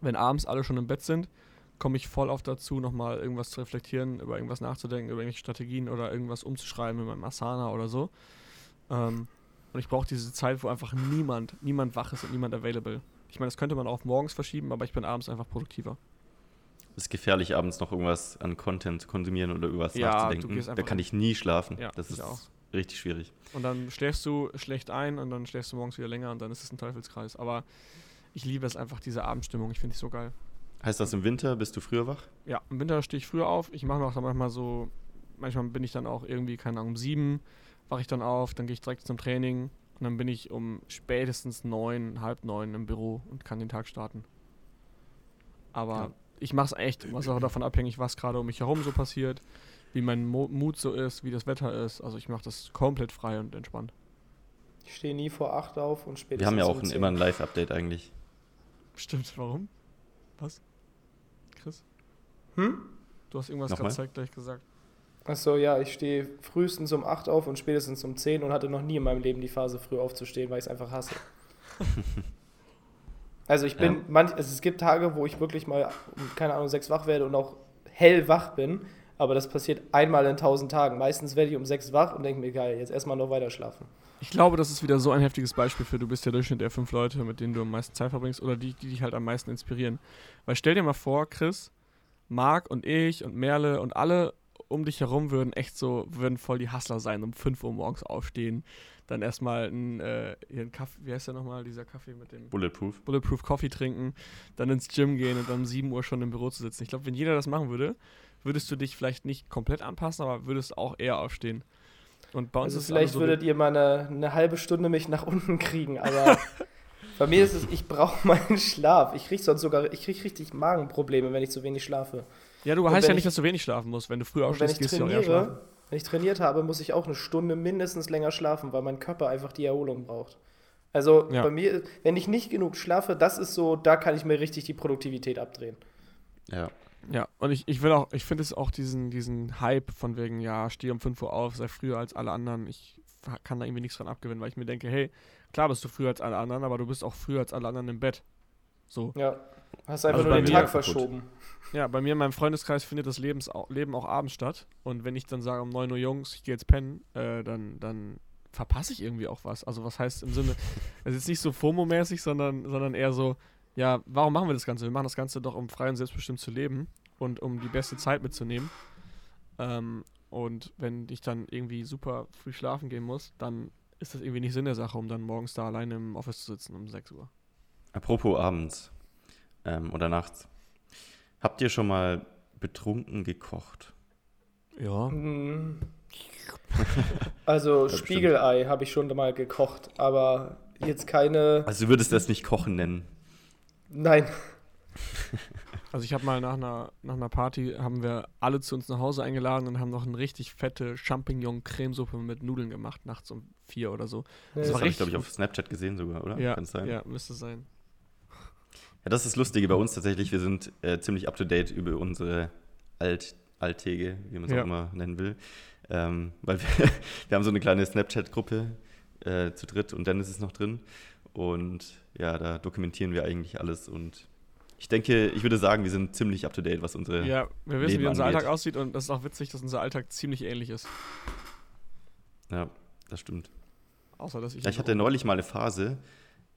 wenn abends alle schon im Bett sind, komme ich voll oft dazu, nochmal irgendwas zu reflektieren, über irgendwas nachzudenken, über irgendwelche Strategien oder irgendwas umzuschreiben in meinem Asana oder so. Ähm, und ich brauche diese Zeit, wo einfach niemand, niemand wach ist und niemand available. Ich meine, das könnte man auch morgens verschieben, aber ich bin abends einfach produktiver. Es ist gefährlich, abends noch irgendwas an Content zu konsumieren oder über was ja, nachzudenken. Da kann ich nie schlafen. Ja, das ist auch. richtig schwierig. Und dann schläfst du schlecht ein und dann schläfst du morgens wieder länger und dann ist es ein Teufelskreis. Aber ich liebe es einfach, diese Abendstimmung. Ich finde es so geil. Heißt das im Winter bist du früher wach? Ja, im Winter stehe ich früher auf. Ich mache mir auch dann manchmal so, manchmal bin ich dann auch irgendwie, keine Ahnung, um sieben wache ich dann auf, dann gehe ich direkt zum Training und dann bin ich um spätestens neun, halb neun im Büro und kann den Tag starten. Aber ja. ich mache es echt, was auch davon abhängig, was gerade um mich herum so passiert, wie mein Mo Mut so ist, wie das Wetter ist. Also ich mache das komplett frei und entspannt. Ich stehe nie vor acht auf und spätestens Wir haben ja auch um immer ein Live-Update eigentlich. Stimmt, warum? Was? Chris? Hm? Du hast irgendwas gerade zeitgleich gesagt. Achso, ja, ich stehe frühestens um 8 auf und spätestens um 10 und hatte noch nie in meinem Leben die Phase, früh aufzustehen, weil ich es einfach hasse. also ich bin, ja. manch, also es gibt Tage, wo ich wirklich mal, keine Ahnung, 6 wach werde und auch hellwach bin, aber das passiert einmal in 1000 Tagen. Meistens werde ich um 6 wach und denke mir, geil, jetzt erstmal noch weiter schlafen. Ich glaube, das ist wieder so ein heftiges Beispiel für, du bist der Durchschnitt der fünf Leute, mit denen du am meisten Zeit verbringst oder die, die dich halt am meisten inspirieren. Weil stell dir mal vor, Chris, Marc und ich und Merle und alle um dich herum würden echt so, würden voll die Hustler sein, um 5 Uhr morgens aufstehen, dann erstmal einen, äh, einen Kaffee, wie heißt der nochmal, dieser Kaffee mit dem Bulletproof. Bulletproof Coffee trinken, dann ins Gym gehen und dann um 7 Uhr schon im Büro zu sitzen. Ich glaube, wenn jeder das machen würde, würdest du dich vielleicht nicht komplett anpassen, aber würdest auch eher aufstehen. Und bei uns also ist vielleicht so würdet ihr mal eine, eine halbe Stunde mich nach unten kriegen, aber bei mir ist es, ich brauche meinen Schlaf. Ich kriege sonst sogar, ich kriege richtig Magenprobleme, wenn ich zu wenig schlafe. Ja, du heißt ja nicht, dass du wenig schlafen musst. Wenn du früh aufstehst, gehst du auch eher schlafen. Wenn ich trainiert habe, muss ich auch eine Stunde mindestens länger schlafen, weil mein Körper einfach die Erholung braucht. Also ja. bei mir, wenn ich nicht genug schlafe, das ist so, da kann ich mir richtig die Produktivität abdrehen. Ja. Ja, und ich, ich will auch, ich finde es auch diesen, diesen Hype von wegen, ja, steh um 5 Uhr auf, sei früher als alle anderen. Ich kann da irgendwie nichts von abgewinnen, weil ich mir denke, hey, klar bist du früher als alle anderen, aber du bist auch früher als alle anderen im Bett. So. Ja. Hast einfach also nur den Tag verschoben. Ja, bei mir in meinem Freundeskreis findet das Lebens Leben auch abends statt. Und wenn ich dann sage um 9 Uhr Jungs, ich gehe jetzt pennen, äh, dann, dann verpasse ich irgendwie auch was. Also was heißt im Sinne, es ist nicht so FOMO-mäßig, sondern, sondern eher so, ja, warum machen wir das Ganze? Wir machen das Ganze doch, um frei und selbstbestimmt zu leben und um die beste Zeit mitzunehmen. Ähm, und wenn ich dann irgendwie super früh schlafen gehen muss, dann ist das irgendwie nicht Sinn der Sache, um dann morgens da alleine im Office zu sitzen um 6 Uhr. Apropos abends ähm, oder nachts. Habt ihr schon mal betrunken gekocht? Ja. Mm. Also Spiegelei habe ich schon mal gekocht, aber jetzt keine. Also du würdest das nicht kochen nennen? Nein. Also ich habe mal nach einer, nach einer Party, haben wir alle zu uns nach Hause eingeladen und haben noch eine richtig fette Champignon-Cremesuppe mit Nudeln gemacht, nachts um vier oder so. Das, das habe ich, glaube ich, auf Snapchat gesehen sogar, oder? Ja, ja, müsste sein. Ja, das ist das Lustige bei uns tatsächlich. Wir sind äh, ziemlich up-to-date über unsere Alt Alltäge, wie man es ja. auch immer nennen will. Ähm, weil wir, wir haben so eine kleine Snapchat-Gruppe äh, zu dritt und Dennis ist noch drin. Und ja, da dokumentieren wir eigentlich alles und ich denke, ich würde sagen, wir sind ziemlich up to date, was unsere. Ja, wir wissen, Leben wie unser angeht. Alltag aussieht und das ist auch witzig, dass unser Alltag ziemlich ähnlich ist. Ja, das stimmt. Außer, dass ich. Ja, ich hatte neulich mal eine Phase,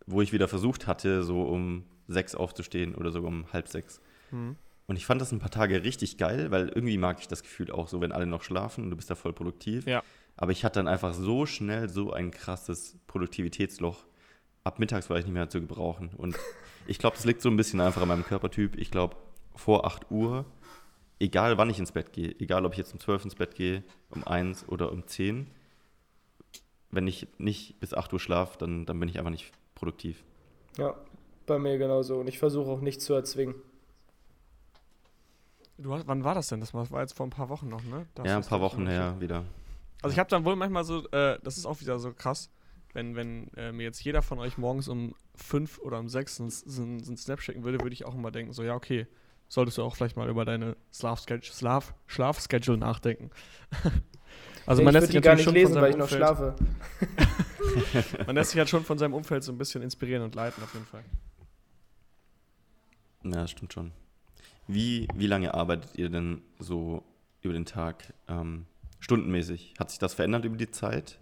wo ich wieder versucht hatte, so um sechs aufzustehen oder sogar um halb sechs. Mhm. Und ich fand das ein paar Tage richtig geil, weil irgendwie mag ich das Gefühl auch so, wenn alle noch schlafen und du bist da voll produktiv. Ja. Aber ich hatte dann einfach so schnell so ein krasses Produktivitätsloch. Ab mittags war ich nicht mehr zu gebrauchen. Und ich glaube, das liegt so ein bisschen einfach an meinem Körpertyp. Ich glaube, vor 8 Uhr, egal wann ich ins Bett gehe, egal ob ich jetzt um 12 ins Bett gehe, um 1 oder um 10, wenn ich nicht bis 8 Uhr schlafe, dann, dann bin ich einfach nicht produktiv. Ja, bei mir genauso. Und ich versuche auch nichts zu erzwingen. Du, wann war das denn? Das war jetzt vor ein paar Wochen noch, ne? Das ja, ein paar Wochen her wieder. Also ich habe dann wohl manchmal so, äh, das ist auch wieder so krass, wenn, wenn äh, mir jetzt jeder von euch morgens um fünf oder um sechs einen, einen Snap schicken würde, würde ich auch immer denken, so ja, okay, solltest du auch vielleicht mal über deine Schlafschedule nachdenken. also man lässt sich gar nicht lesen, weil ich noch schlafe. man lässt sich halt schon von seinem Umfeld so ein bisschen inspirieren und leiten, auf jeden Fall. Ja, das stimmt schon. Wie, wie lange arbeitet ihr denn so über den Tag ähm, stundenmäßig? Hat sich das verändert über die Zeit?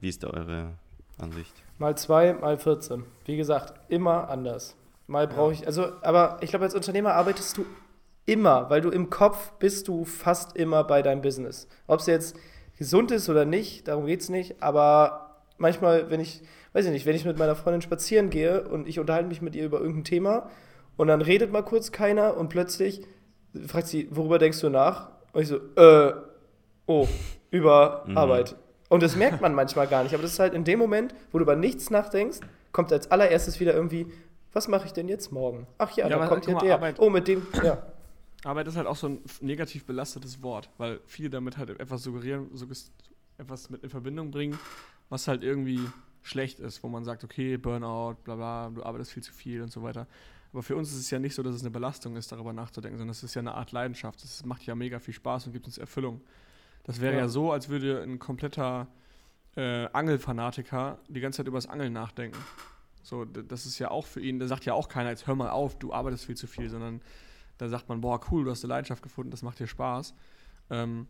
Wie ist da eure Ansicht? Mal zwei, mal 14. Wie gesagt, immer anders. Mal brauche ich, also, aber ich glaube, als Unternehmer arbeitest du immer, weil du im Kopf bist du fast immer bei deinem Business. Ob es jetzt gesund ist oder nicht, darum geht es nicht, aber manchmal, wenn ich, weiß ich nicht, wenn ich mit meiner Freundin spazieren gehe und ich unterhalte mich mit ihr über irgendein Thema und dann redet mal kurz keiner und plötzlich fragt sie, worüber denkst du nach? Und ich so, äh, oh, über mhm. Arbeit. Und das merkt man manchmal gar nicht. Aber das ist halt in dem Moment, wo du über nichts nachdenkst, kommt als allererstes wieder irgendwie, was mache ich denn jetzt morgen? Ach ja, ja da kommt ja der. Arbeit, oh, mit dem, ja. Arbeit ist halt auch so ein negativ belastetes Wort, weil viele damit halt etwas suggerieren, etwas mit in Verbindung bringen, was halt irgendwie schlecht ist, wo man sagt, okay, Burnout, bla bla, du arbeitest viel zu viel und so weiter. Aber für uns ist es ja nicht so, dass es eine Belastung ist, darüber nachzudenken, sondern es ist ja eine Art Leidenschaft. Es macht ja mega viel Spaß und gibt uns Erfüllung. Das wäre ja. ja so, als würde ein kompletter äh, Angelfanatiker die ganze Zeit über das Angeln nachdenken. So, das ist ja auch für ihn, da sagt ja auch keiner, jetzt hör mal auf, du arbeitest viel zu viel, sondern da sagt man, boah, cool, du hast eine Leidenschaft gefunden, das macht dir Spaß. Ähm,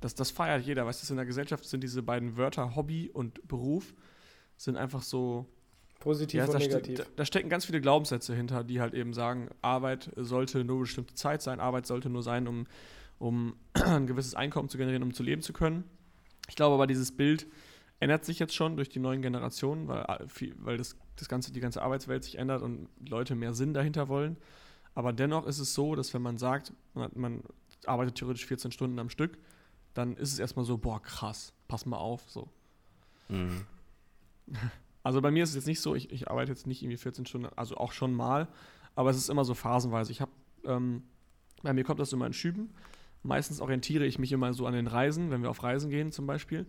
das, das feiert jeder, weißt du, in der Gesellschaft sind diese beiden Wörter Hobby und Beruf sind einfach so Positiv ja, und da negativ. Ste da stecken ganz viele Glaubenssätze hinter, die halt eben sagen, Arbeit sollte nur bestimmte Zeit sein, Arbeit sollte nur sein, um, um ein gewisses Einkommen zu generieren, um zu leben zu können. Ich glaube aber, dieses Bild ändert sich jetzt schon durch die neuen Generationen, weil, äh, weil das, das ganze, die ganze Arbeitswelt sich ändert und Leute mehr Sinn dahinter wollen. Aber dennoch ist es so, dass wenn man sagt, man, man arbeitet theoretisch 14 Stunden am Stück, dann ist es erstmal so, boah, krass, pass mal auf, so. Mhm. Also bei mir ist es jetzt nicht so, ich, ich arbeite jetzt nicht irgendwie 14 Stunden, also auch schon mal, aber es ist immer so phasenweise. Ich habe, ähm, bei mir kommt das immer in Schüben. Meistens orientiere ich mich immer so an den Reisen, wenn wir auf Reisen gehen zum Beispiel.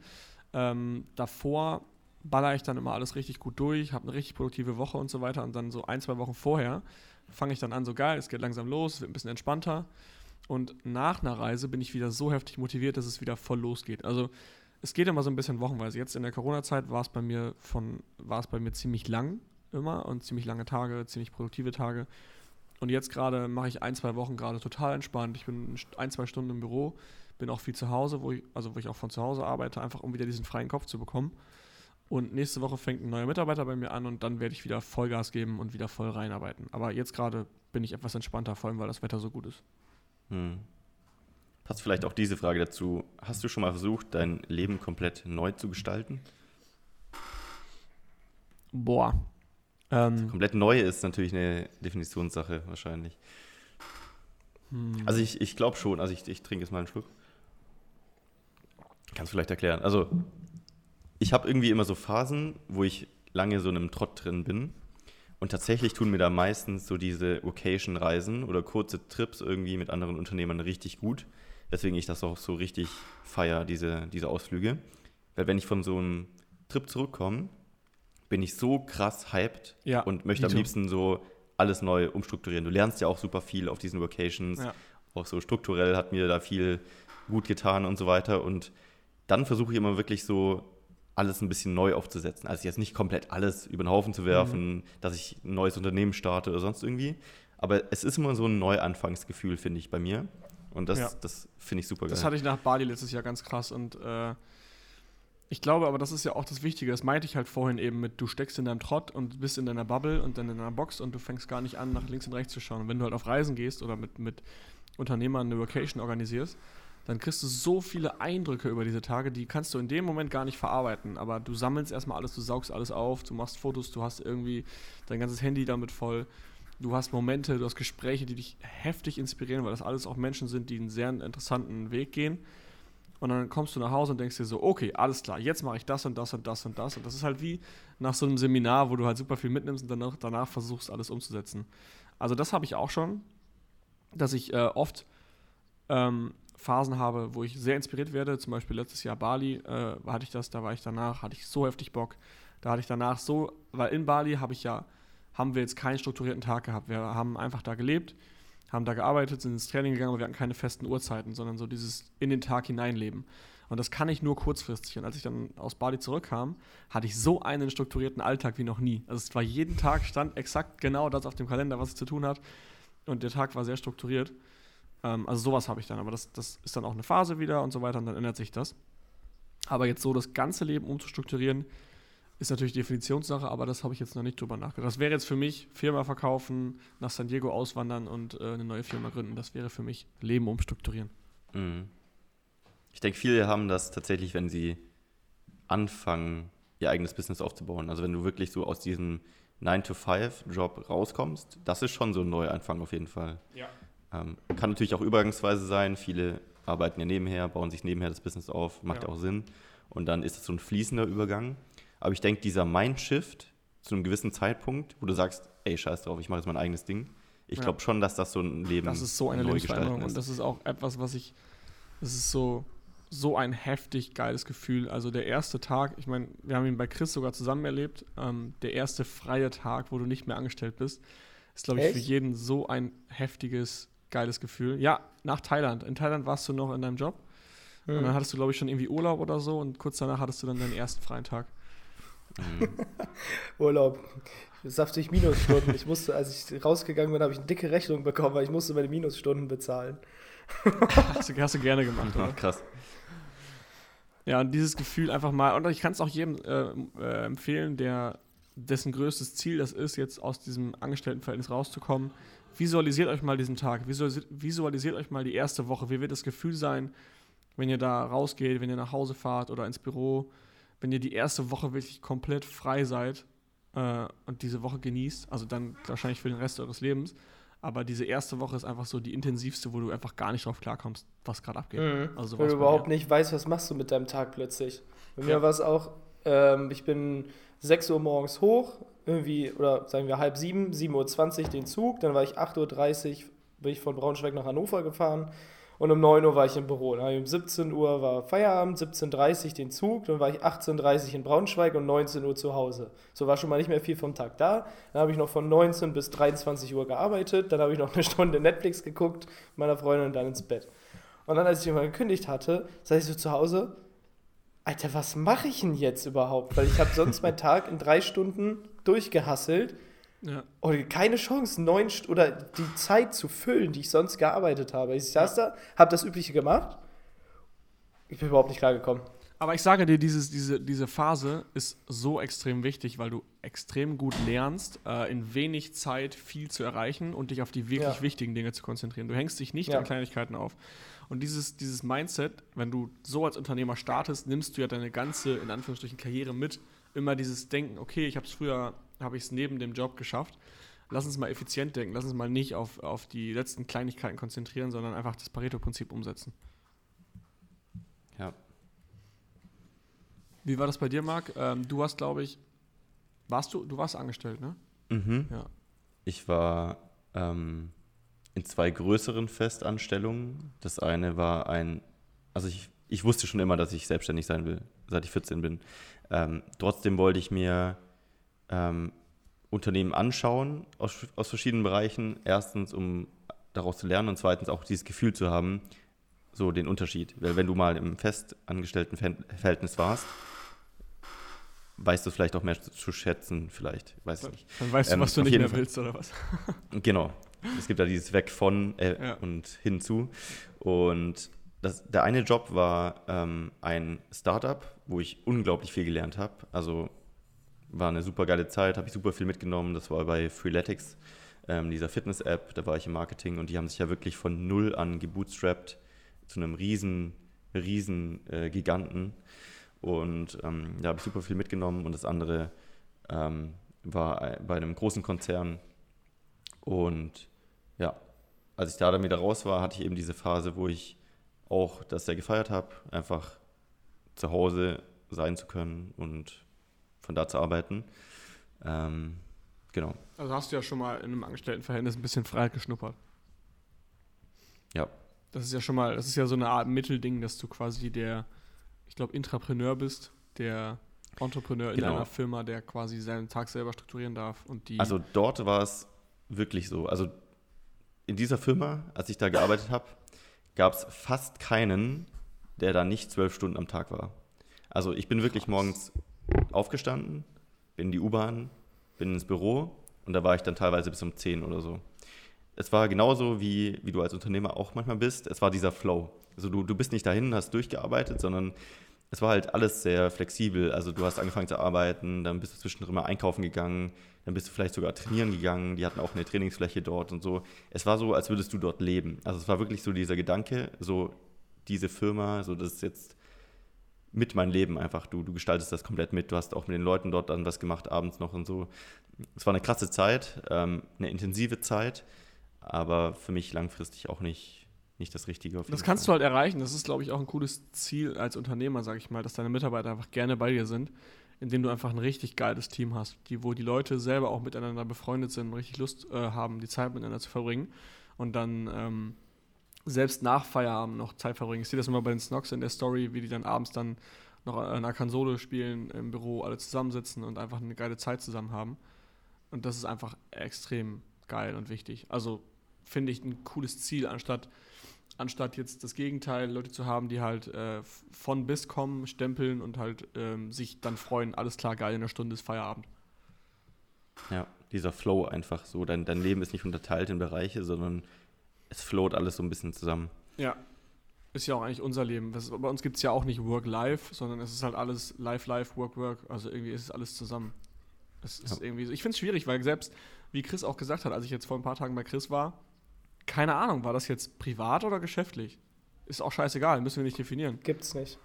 Ähm, davor baller ich dann immer alles richtig gut durch, habe eine richtig produktive Woche und so weiter. Und dann so ein, zwei Wochen vorher fange ich dann an, so geil, es geht langsam los, wird ein bisschen entspannter. Und nach einer Reise bin ich wieder so heftig motiviert, dass es wieder voll losgeht. Also es geht immer so ein bisschen wochenweise. Jetzt in der Corona-Zeit war es bei mir von, war es bei mir ziemlich lang immer und ziemlich lange Tage, ziemlich produktive Tage. Und jetzt gerade mache ich ein, zwei Wochen gerade total entspannt. Ich bin ein, zwei Stunden im Büro, bin auch viel zu Hause, wo ich, also wo ich auch von zu Hause arbeite, einfach um wieder diesen freien Kopf zu bekommen. Und nächste Woche fängt ein neuer Mitarbeiter bei mir an und dann werde ich wieder Vollgas geben und wieder voll reinarbeiten. Aber jetzt gerade bin ich etwas entspannter, vor allem weil das Wetter so gut ist. Hm. Passt vielleicht auch diese Frage dazu. Hast du schon mal versucht, dein Leben komplett neu zu gestalten? Boah. Ähm, komplett neu ist natürlich eine Definitionssache wahrscheinlich. Hm. Also ich, ich glaube schon, also ich, ich trinke jetzt mal einen Schluck. Kannst du vielleicht erklären. Also ich habe irgendwie immer so Phasen, wo ich lange so in einem Trott drin bin. Und tatsächlich tun mir da meistens so diese Occasion-Reisen oder kurze Trips irgendwie mit anderen Unternehmern richtig gut. Deswegen ich das auch so richtig feier, diese, diese Ausflüge. Weil wenn ich von so einem Trip zurückkomme, bin ich so krass hyped ja, und möchte am liebsten so alles neu umstrukturieren. Du lernst ja auch super viel auf diesen Vacations. Ja. Auch so strukturell hat mir da viel gut getan und so weiter. Und dann versuche ich immer wirklich so alles ein bisschen neu aufzusetzen. Also jetzt nicht komplett alles über den Haufen zu werfen, mhm. dass ich ein neues Unternehmen starte oder sonst irgendwie. Aber es ist immer so ein Neuanfangsgefühl, finde ich, bei mir. Und das, ja. das finde ich super geil. Das hatte ich nach Bali letztes Jahr ganz krass und äh, ich glaube aber, das ist ja auch das Wichtige. Das meinte ich halt vorhin eben mit, du steckst in deinem Trott und bist in deiner Bubble und dann in deiner Box und du fängst gar nicht an, nach links und rechts zu schauen. Und wenn du halt auf Reisen gehst oder mit, mit Unternehmern eine Vacation organisierst, dann kriegst du so viele Eindrücke über diese Tage, die kannst du in dem Moment gar nicht verarbeiten. Aber du sammelst erstmal alles, du saugst alles auf, du machst Fotos, du hast irgendwie dein ganzes Handy damit voll du hast Momente, du hast Gespräche, die dich heftig inspirieren, weil das alles auch Menschen sind, die einen sehr interessanten Weg gehen. Und dann kommst du nach Hause und denkst dir so, okay, alles klar, jetzt mache ich das und das und das und das. Und das ist halt wie nach so einem Seminar, wo du halt super viel mitnimmst und danach, danach versuchst, alles umzusetzen. Also das habe ich auch schon, dass ich äh, oft ähm, Phasen habe, wo ich sehr inspiriert werde. Zum Beispiel letztes Jahr Bali äh, hatte ich das, da war ich danach, hatte ich so heftig Bock. Da hatte ich danach so, weil in Bali habe ich ja haben wir jetzt keinen strukturierten Tag gehabt. Wir haben einfach da gelebt, haben da gearbeitet, sind ins Training gegangen, aber wir hatten keine festen Uhrzeiten, sondern so dieses in den Tag hineinleben. Und das kann ich nur kurzfristig. Und als ich dann aus Bali zurückkam, hatte ich so einen strukturierten Alltag wie noch nie. Also es war jeden Tag stand exakt genau das auf dem Kalender, was es zu tun hat. Und der Tag war sehr strukturiert. Ähm, also sowas habe ich dann. Aber das, das ist dann auch eine Phase wieder und so weiter und dann ändert sich das. Aber jetzt so das ganze Leben umzustrukturieren, ist natürlich Definitionssache, aber das habe ich jetzt noch nicht drüber nachgedacht. Das wäre jetzt für mich Firma verkaufen, nach San Diego auswandern und äh, eine neue Firma gründen. Das wäre für mich Leben umstrukturieren. Mhm. Ich denke, viele haben das tatsächlich, wenn sie anfangen, ihr eigenes Business aufzubauen. Also wenn du wirklich so aus diesem 9-to-5-Job rauskommst, das ist schon so ein Neuanfang auf jeden Fall. Ja. Ähm, kann natürlich auch übergangsweise sein. Viele arbeiten ja nebenher, bauen sich nebenher das Business auf, macht ja, auch Sinn. und dann ist es so ein fließender Übergang. Aber ich denke, dieser Mindshift zu einem gewissen Zeitpunkt, wo du sagst, ey, scheiß drauf, ich mache jetzt mein eigenes Ding. Ich ja. glaube schon, dass das so ein Leben Das ist so eine Lebensveränderung und das ist auch etwas, was ich, das ist so, so ein heftig geiles Gefühl. Also der erste Tag, ich meine, wir haben ihn bei Chris sogar zusammen erlebt, ähm, der erste freie Tag, wo du nicht mehr angestellt bist, ist, glaube ich, Echt? für jeden so ein heftiges, geiles Gefühl. Ja, nach Thailand. In Thailand warst du noch in deinem Job. Mhm. Und dann hattest du, glaube ich, schon irgendwie Urlaub oder so und kurz danach hattest du dann deinen ersten freien Tag. Mhm. Urlaub. Saftig Minusstunden. Ich musste, als ich rausgegangen bin, habe ich eine dicke Rechnung bekommen, weil ich musste meine Minusstunden bezahlen. hast, du, hast du gerne gemacht, oder? krass. Ja, und dieses Gefühl einfach mal, und ich kann es auch jedem äh, äh, empfehlen, der dessen größtes Ziel das ist, jetzt aus diesem Angestelltenverhältnis rauszukommen. Visualisiert euch mal diesen Tag, visualisiert, visualisiert euch mal die erste Woche. Wie wird das Gefühl sein, wenn ihr da rausgeht, wenn ihr nach Hause fahrt oder ins Büro, wenn ihr die erste Woche wirklich komplett frei seid äh, und diese Woche genießt, also dann wahrscheinlich für den Rest eures Lebens. Aber diese erste Woche ist einfach so die intensivste, wo du einfach gar nicht drauf klarkommst, was gerade abgeht. Mhm. Also Weil du überhaupt nicht weißt, was machst du mit deinem Tag plötzlich. Bei mir war es auch, ähm, ich bin 6 Uhr morgens hoch, irgendwie, oder sagen wir halb sieben, 7.20 Uhr den Zug, dann war ich 8.30 Uhr, bin ich von Braunschweig nach Hannover gefahren und um 9 Uhr war ich im Büro. Dann um 17 Uhr war Feierabend, 17.30 Uhr den Zug, dann war ich 18.30 Uhr in Braunschweig und 19 Uhr zu Hause. So war schon mal nicht mehr viel vom Tag da. Dann habe ich noch von 19 bis 23 Uhr gearbeitet, dann habe ich noch eine Stunde Netflix geguckt, meiner Freundin und dann ins Bett. Und dann, als ich mal gekündigt hatte, saß ich so zu Hause, Alter, was mache ich denn jetzt überhaupt? Weil ich habe sonst meinen Tag in drei Stunden durchgehasselt. Ja. Und keine Chance, neun oder die Zeit zu füllen, die ich sonst gearbeitet habe. Ich saß ja. da, habe das Übliche gemacht. Ich bin überhaupt nicht klargekommen. Aber ich sage dir, dieses, diese, diese Phase ist so extrem wichtig, weil du extrem gut lernst, äh, in wenig Zeit viel zu erreichen und dich auf die wirklich ja. wichtigen Dinge zu konzentrieren. Du hängst dich nicht ja. an Kleinigkeiten auf. Und dieses, dieses Mindset, wenn du so als Unternehmer startest, nimmst du ja deine ganze, in Anführungsstrichen, Karriere mit. Immer dieses Denken, okay, ich habe es früher, habe ich es neben dem Job geschafft. Lass uns mal effizient denken, lass uns mal nicht auf, auf die letzten Kleinigkeiten konzentrieren, sondern einfach das Pareto-Prinzip umsetzen. Ja. Wie war das bei dir, Marc? Ähm, du hast, glaube ich, warst du, du warst angestellt, ne? Mhm. Ja. Ich war ähm, in zwei größeren Festanstellungen. Das eine war ein, also ich, ich wusste schon immer, dass ich selbstständig sein will, seit ich 14 bin. Ähm, trotzdem wollte ich mir ähm, Unternehmen anschauen aus, aus verschiedenen Bereichen. Erstens, um daraus zu lernen und zweitens auch dieses Gefühl zu haben, so den Unterschied. Weil wenn du mal im festangestellten Verhältnis warst, weißt du vielleicht auch mehr zu schätzen, vielleicht, weiß ich nicht. Dann weißt du, ähm, was du nicht mehr Fall. willst, oder was? genau. Es gibt ja dieses Weg von äh, ja. und hinzu. Und das, der eine Job war ähm, ein Startup, wo ich unglaublich viel gelernt habe. Also war eine super geile Zeit, habe ich super viel mitgenommen. Das war bei Freeletics, ähm, dieser Fitness-App, da war ich im Marketing und die haben sich ja wirklich von null an gebootstrapped zu einem riesen, riesen äh, Giganten. Und ähm, da habe ich super viel mitgenommen und das andere ähm, war bei einem großen Konzern. Und ja, als ich da dann wieder raus war, hatte ich eben diese Phase, wo ich auch das sehr gefeiert habe, einfach zu Hause sein zu können und von da zu arbeiten. Ähm, genau. Also hast du ja schon mal in einem Angestelltenverhältnis ein bisschen Freiheit geschnuppert. Ja. Das ist ja schon mal, das ist ja so eine Art Mittelding, dass du quasi der, ich glaube, Intrapreneur bist, der Entrepreneur genau. in einer Firma, der quasi seinen Tag selber strukturieren darf und die. Also dort war es wirklich so. Also in dieser Firma, als ich da gearbeitet habe, gab es fast keinen, der da nicht zwölf Stunden am Tag war. Also ich bin wirklich morgens aufgestanden, bin in die U-Bahn, bin ins Büro und da war ich dann teilweise bis um zehn oder so. Es war genauso, wie, wie du als Unternehmer auch manchmal bist. Es war dieser Flow. Also du, du bist nicht dahin, hast durchgearbeitet, sondern es war halt alles sehr flexibel. Also du hast angefangen zu arbeiten, dann bist du zwischendrin mal einkaufen gegangen, dann bist du vielleicht sogar trainieren gegangen. Die hatten auch eine Trainingsfläche dort und so. Es war so, als würdest du dort leben. Also es war wirklich so dieser Gedanke, so diese Firma, so das ist jetzt mit meinem Leben einfach. Du, du gestaltest das komplett mit. Du hast auch mit den Leuten dort dann was gemacht, abends noch und so. Es war eine krasse Zeit, ähm, eine intensive Zeit, aber für mich langfristig auch nicht nicht das Richtige. das kannst Fall. du halt erreichen. Das ist, glaube ich, auch ein cooles Ziel als Unternehmer, sage ich mal, dass deine Mitarbeiter einfach gerne bei dir sind, indem du einfach ein richtig geiles Team hast, die, wo die Leute selber auch miteinander befreundet sind und richtig Lust äh, haben, die Zeit miteinander zu verbringen und dann ähm, selbst nach Feierabend noch Zeit verbringen. Ich sehe das immer bei den Snogs in der Story, wie die dann abends dann noch an einer Konsole spielen, im Büro alle zusammensitzen und einfach eine geile Zeit zusammen haben. Und das ist einfach extrem geil und wichtig. Also finde ich ein cooles Ziel, anstatt, anstatt jetzt das Gegenteil, Leute zu haben, die halt äh, von bis kommen, stempeln und halt ähm, sich dann freuen, alles klar, geil, in einer Stunde ist Feierabend. Ja, dieser Flow einfach so. Dein, dein Leben ist nicht unterteilt in Bereiche, sondern es float alles so ein bisschen zusammen. Ja, ist ja auch eigentlich unser Leben. Das, bei uns gibt es ja auch nicht Work-Life, sondern es ist halt alles Life-Life, Work-Work. Also irgendwie ist es alles zusammen. Es ist ja. irgendwie so. Ich finde es schwierig, weil selbst, wie Chris auch gesagt hat, als ich jetzt vor ein paar Tagen bei Chris war, keine Ahnung, war das jetzt privat oder geschäftlich? Ist auch scheißegal, müssen wir nicht definieren. Gibt's nicht.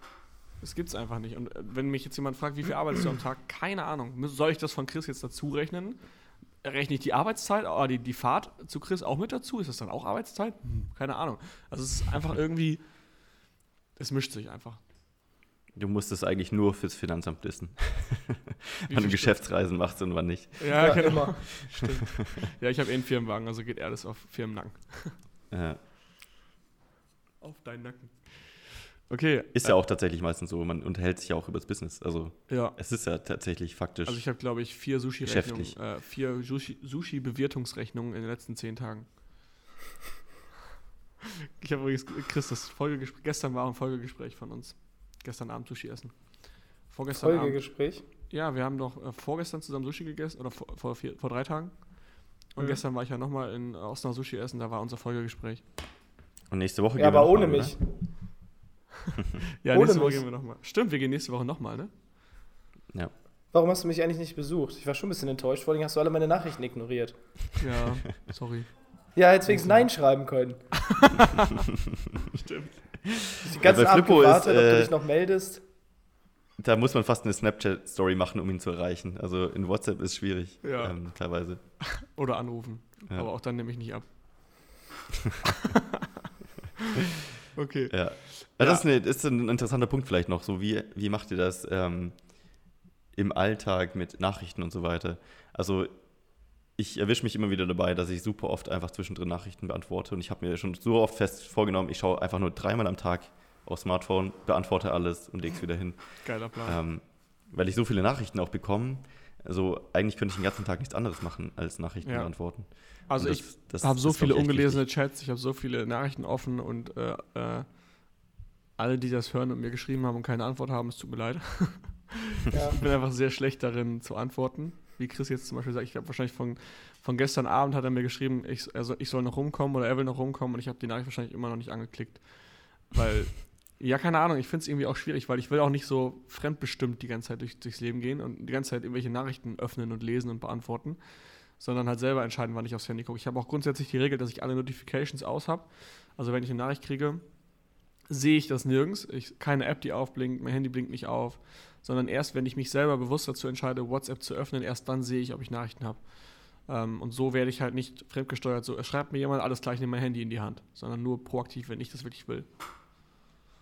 Das gibt's einfach nicht. Und äh, wenn mich jetzt jemand fragt, wie viel arbeitest du am Tag? Keine Ahnung. Soll ich das von Chris jetzt dazu rechnen? Rechne ich die Arbeitszeit, oh, die, die Fahrt zu Chris auch mit dazu? Ist das dann auch Arbeitszeit? Hm, keine Ahnung. Also es ist einfach irgendwie, es mischt sich einfach. Du musst es eigentlich nur fürs Finanzamt wissen. wann du Geschäftsreisen machst und wann nicht. Ja, ja genau. immer. Stimmt. Ja, ich habe eh einen Firmenwagen, also geht alles auf Firmennacken. Ja. Auf deinen Nacken. Okay. Ist ja auch tatsächlich meistens so. Man unterhält sich ja auch über das Business. Also ja. es ist ja tatsächlich faktisch. Also ich habe, glaube ich, vier Sushi-Rechnungen, äh, vier Sushi-Bewirtungsrechnungen in den letzten zehn Tagen. Ich habe übrigens, Chris, das Folgegespräch, gestern war ein Folgegespräch von uns. Gestern Abend Sushi essen. Vorgestern Folgegespräch? Abend, ja, wir haben doch äh, vorgestern zusammen Sushi gegessen, oder vor, vor, vier, vor drei Tagen. Und mhm. gestern war ich ja nochmal in Osnabrück Sushi essen, da war unser Folgegespräch. Und nächste Woche ja, gehen wir aber ohne mal, mich. Ja, ohne nächste Woche gehen wir nochmal. Stimmt, wir gehen nächste Woche nochmal, ne? Ja. Warum hast du mich eigentlich nicht besucht? Ich war schon ein bisschen enttäuscht, vor allem hast du alle meine Nachrichten ignoriert. Ja, sorry. Ja, hättest wenigstens Nein schreiben können. Stimmt. Die ganze ja, Abend gewartet, ist, äh, ob du äh, dich noch meldest. Da muss man fast eine Snapchat-Story machen, um ihn zu erreichen. Also in WhatsApp ist schwierig, ja. ähm, teilweise. Oder anrufen. Ja. Aber auch dann nehme ich nicht ab. okay. Ja. ja. Das, ist eine, ist ein interessanter Punkt vielleicht noch. So, wie, wie macht ihr das ähm, im Alltag mit Nachrichten und so weiter? Also ich erwische mich immer wieder dabei, dass ich super oft einfach zwischendrin Nachrichten beantworte und ich habe mir schon so oft fest vorgenommen, ich schaue einfach nur dreimal am Tag aufs Smartphone, beantworte alles und lege es wieder hin. Geiler Plan. Ähm, weil ich so viele Nachrichten auch bekomme. Also eigentlich könnte ich den ganzen Tag nichts anderes machen, als Nachrichten ja. beantworten. Also das, ich habe so viele ungelesene. Chats, ich habe so viele Nachrichten offen und äh, äh, alle, die das hören und mir geschrieben haben und keine Antwort haben, es tut mir leid. Ja. ich bin einfach sehr schlecht darin zu antworten wie Chris jetzt zum Beispiel sagt, ich glaube wahrscheinlich von, von gestern Abend hat er mir geschrieben, ich, also ich soll noch rumkommen oder er will noch rumkommen und ich habe die Nachricht wahrscheinlich immer noch nicht angeklickt. Weil, ja, keine Ahnung, ich finde es irgendwie auch schwierig, weil ich will auch nicht so fremdbestimmt die ganze Zeit durch, durchs Leben gehen und die ganze Zeit irgendwelche Nachrichten öffnen und lesen und beantworten, sondern halt selber entscheiden, wann ich aufs Handy gucke. Ich habe auch grundsätzlich die Regel, dass ich alle Notifications aus habe. Also wenn ich eine Nachricht kriege, sehe ich das nirgends. Ich, keine App, die aufblinkt, mein Handy blinkt nicht auf sondern erst, wenn ich mich selber bewusst dazu entscheide, WhatsApp zu öffnen, erst dann sehe ich, ob ich Nachrichten habe. Ähm, und so werde ich halt nicht fremdgesteuert, so schreibt mir jemand alles gleich, nehme mein Handy in die Hand, sondern nur proaktiv, wenn ich das wirklich will.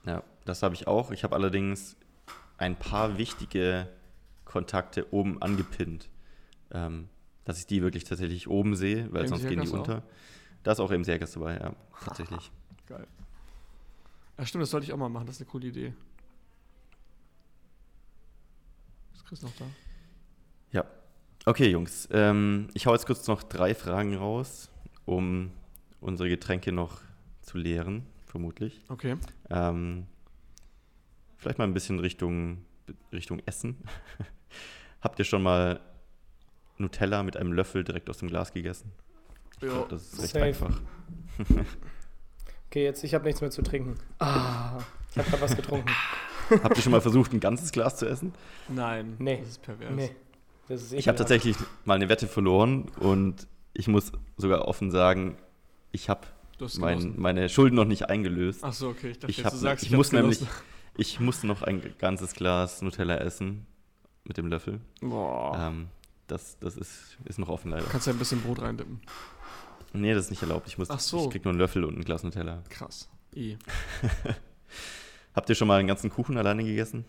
Ja, das habe ich auch. Ich habe allerdings ein paar wichtige Kontakte oben angepinnt, ähm, dass ich die wirklich tatsächlich oben sehe, weil sonst gehen die unter. Auch? Da ist auch eben Serkers dabei, ja, tatsächlich. Geil. Ja, stimmt, das sollte ich auch mal machen, das ist eine coole Idee. Chris noch da? Ja. Okay, Jungs. Ähm, ich hau jetzt kurz noch drei Fragen raus, um unsere Getränke noch zu leeren, vermutlich. Okay. Ähm, vielleicht mal ein bisschen Richtung, Richtung Essen. Habt ihr schon mal Nutella mit einem Löffel direkt aus dem Glas gegessen? Ich glaube, das ist recht safe. einfach. okay, jetzt ich habe nichts mehr zu trinken. Ah, ich habe gerade was getrunken. Habt ihr schon mal versucht, ein ganzes Glas zu essen? Nein, nee. das ist pervers. Nee. Das ist ich habe tatsächlich mal eine Wette verloren und ich muss sogar offen sagen, ich habe mein, meine Schulden noch nicht eingelöst. Ach so, okay. Ich dachte, ich, hab, du sagst, ich, ich muss nämlich, ich muss noch ein ganzes Glas Nutella essen mit dem Löffel. Boah. Ähm, das, das ist, ist noch offen leider. Kannst du ein bisschen Brot reindippen? Nee, das ist nicht erlaubt. Ich, muss, Ach so. ich krieg nur einen Löffel und ein Glas Nutella. Krass. I. Habt ihr schon mal einen ganzen Kuchen alleine gegessen?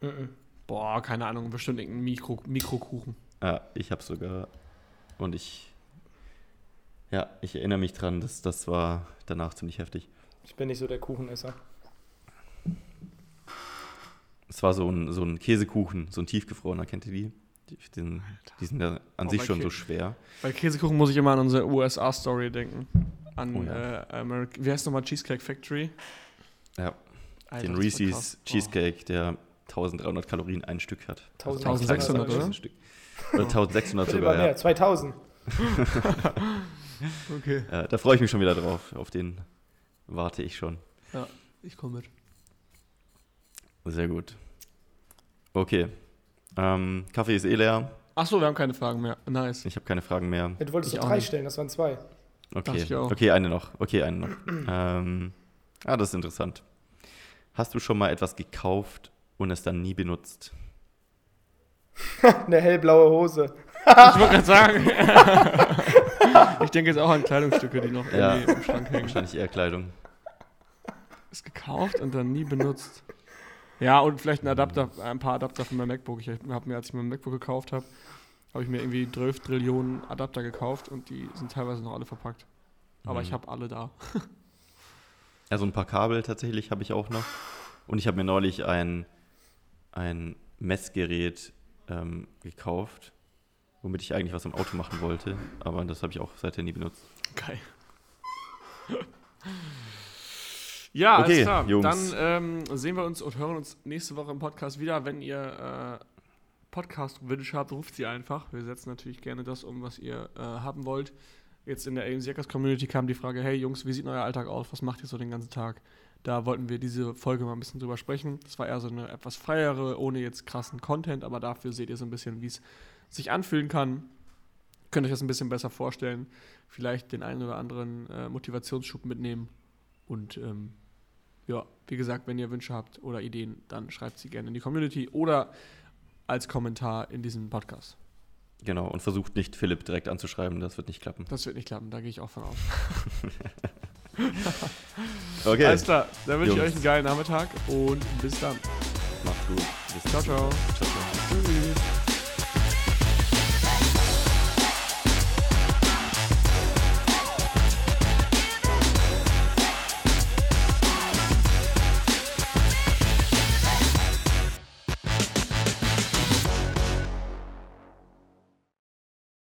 Mm -mm. Boah, keine Ahnung, bestimmt irgendein Mikro, Mikrokuchen. Ja, ich habe sogar. Und ich. Ja, ich erinnere mich dran, dass das war danach ziemlich heftig. Ich bin nicht so der Kuchenesser. Es war so ein, so ein Käsekuchen, so ein tiefgefrorener, kennt ihr die? Die, den, die sind ja an oh, sich schon Kä so schwer. Bei Käsekuchen muss ich immer an unsere USA-Story denken. An, oh, ja. äh, wie heißt nochmal Cheesecake Factory? Ja. Alter, den Reese's Cheesecake, der 1300 Kalorien ein Stück hat. 1600, also oder? Stück. Oder 1600 sogar, ja. 2000. okay. Ja, da freue ich mich schon wieder drauf. Auf den warte ich schon. Ja, ich komme mit. Sehr gut. Okay. Ähm, Kaffee ist eh leer. Achso, wir haben keine Fragen mehr. Nice. Ich habe keine Fragen mehr. Ja, du wolltest ich drei nicht. stellen, das waren zwei. Okay, okay, eine noch. Okay, eine noch. ähm, ah, das ist interessant. Hast du schon mal etwas gekauft und es dann nie benutzt? Eine hellblaue Hose. ich wollte gerade sagen. ich denke jetzt auch an Kleidungsstücke, die noch ja, im Schrank hängen. Wahrscheinlich eher Kleidung. Ist gekauft und dann nie benutzt. Ja, und vielleicht ein Adapter, ein paar Adapter von meinem MacBook. Ich habe mir, als ich mein MacBook gekauft habe, habe ich mir irgendwie 12 Trillionen Adapter gekauft und die sind teilweise noch alle verpackt. Aber mhm. ich habe alle da. Also ein paar Kabel tatsächlich habe ich auch noch. Und ich habe mir neulich ein, ein Messgerät ähm, gekauft, womit ich eigentlich was im Auto machen wollte. Aber das habe ich auch seither nie benutzt. Geil. Ja, okay, alles klar. Jungs. Dann ähm, sehen wir uns und hören uns nächste Woche im Podcast wieder. Wenn ihr äh, Podcast-Wünsche habt, ruft sie einfach. Wir setzen natürlich gerne das um, was ihr äh, haben wollt. Jetzt in der AMC Community kam die Frage: Hey Jungs, wie sieht euer Alltag aus? Was macht ihr so den ganzen Tag? Da wollten wir diese Folge mal ein bisschen drüber sprechen. Das war eher so eine etwas freiere, ohne jetzt krassen Content, aber dafür seht ihr so ein bisschen, wie es sich anfühlen kann. Könnt euch das ein bisschen besser vorstellen. Vielleicht den einen oder anderen äh, Motivationsschub mitnehmen. Und ähm, ja, wie gesagt, wenn ihr Wünsche habt oder Ideen, dann schreibt sie gerne in die Community oder als Kommentar in diesem Podcast. Genau, und versucht nicht Philipp direkt anzuschreiben, das wird nicht klappen. Das wird nicht klappen, da gehe ich auch von aus. okay. Alles klar, dann wünsche ich euch einen geilen Nachmittag und bis dann. Macht's gut. Bis ciao, ciao. ciao, ciao. Tschüss.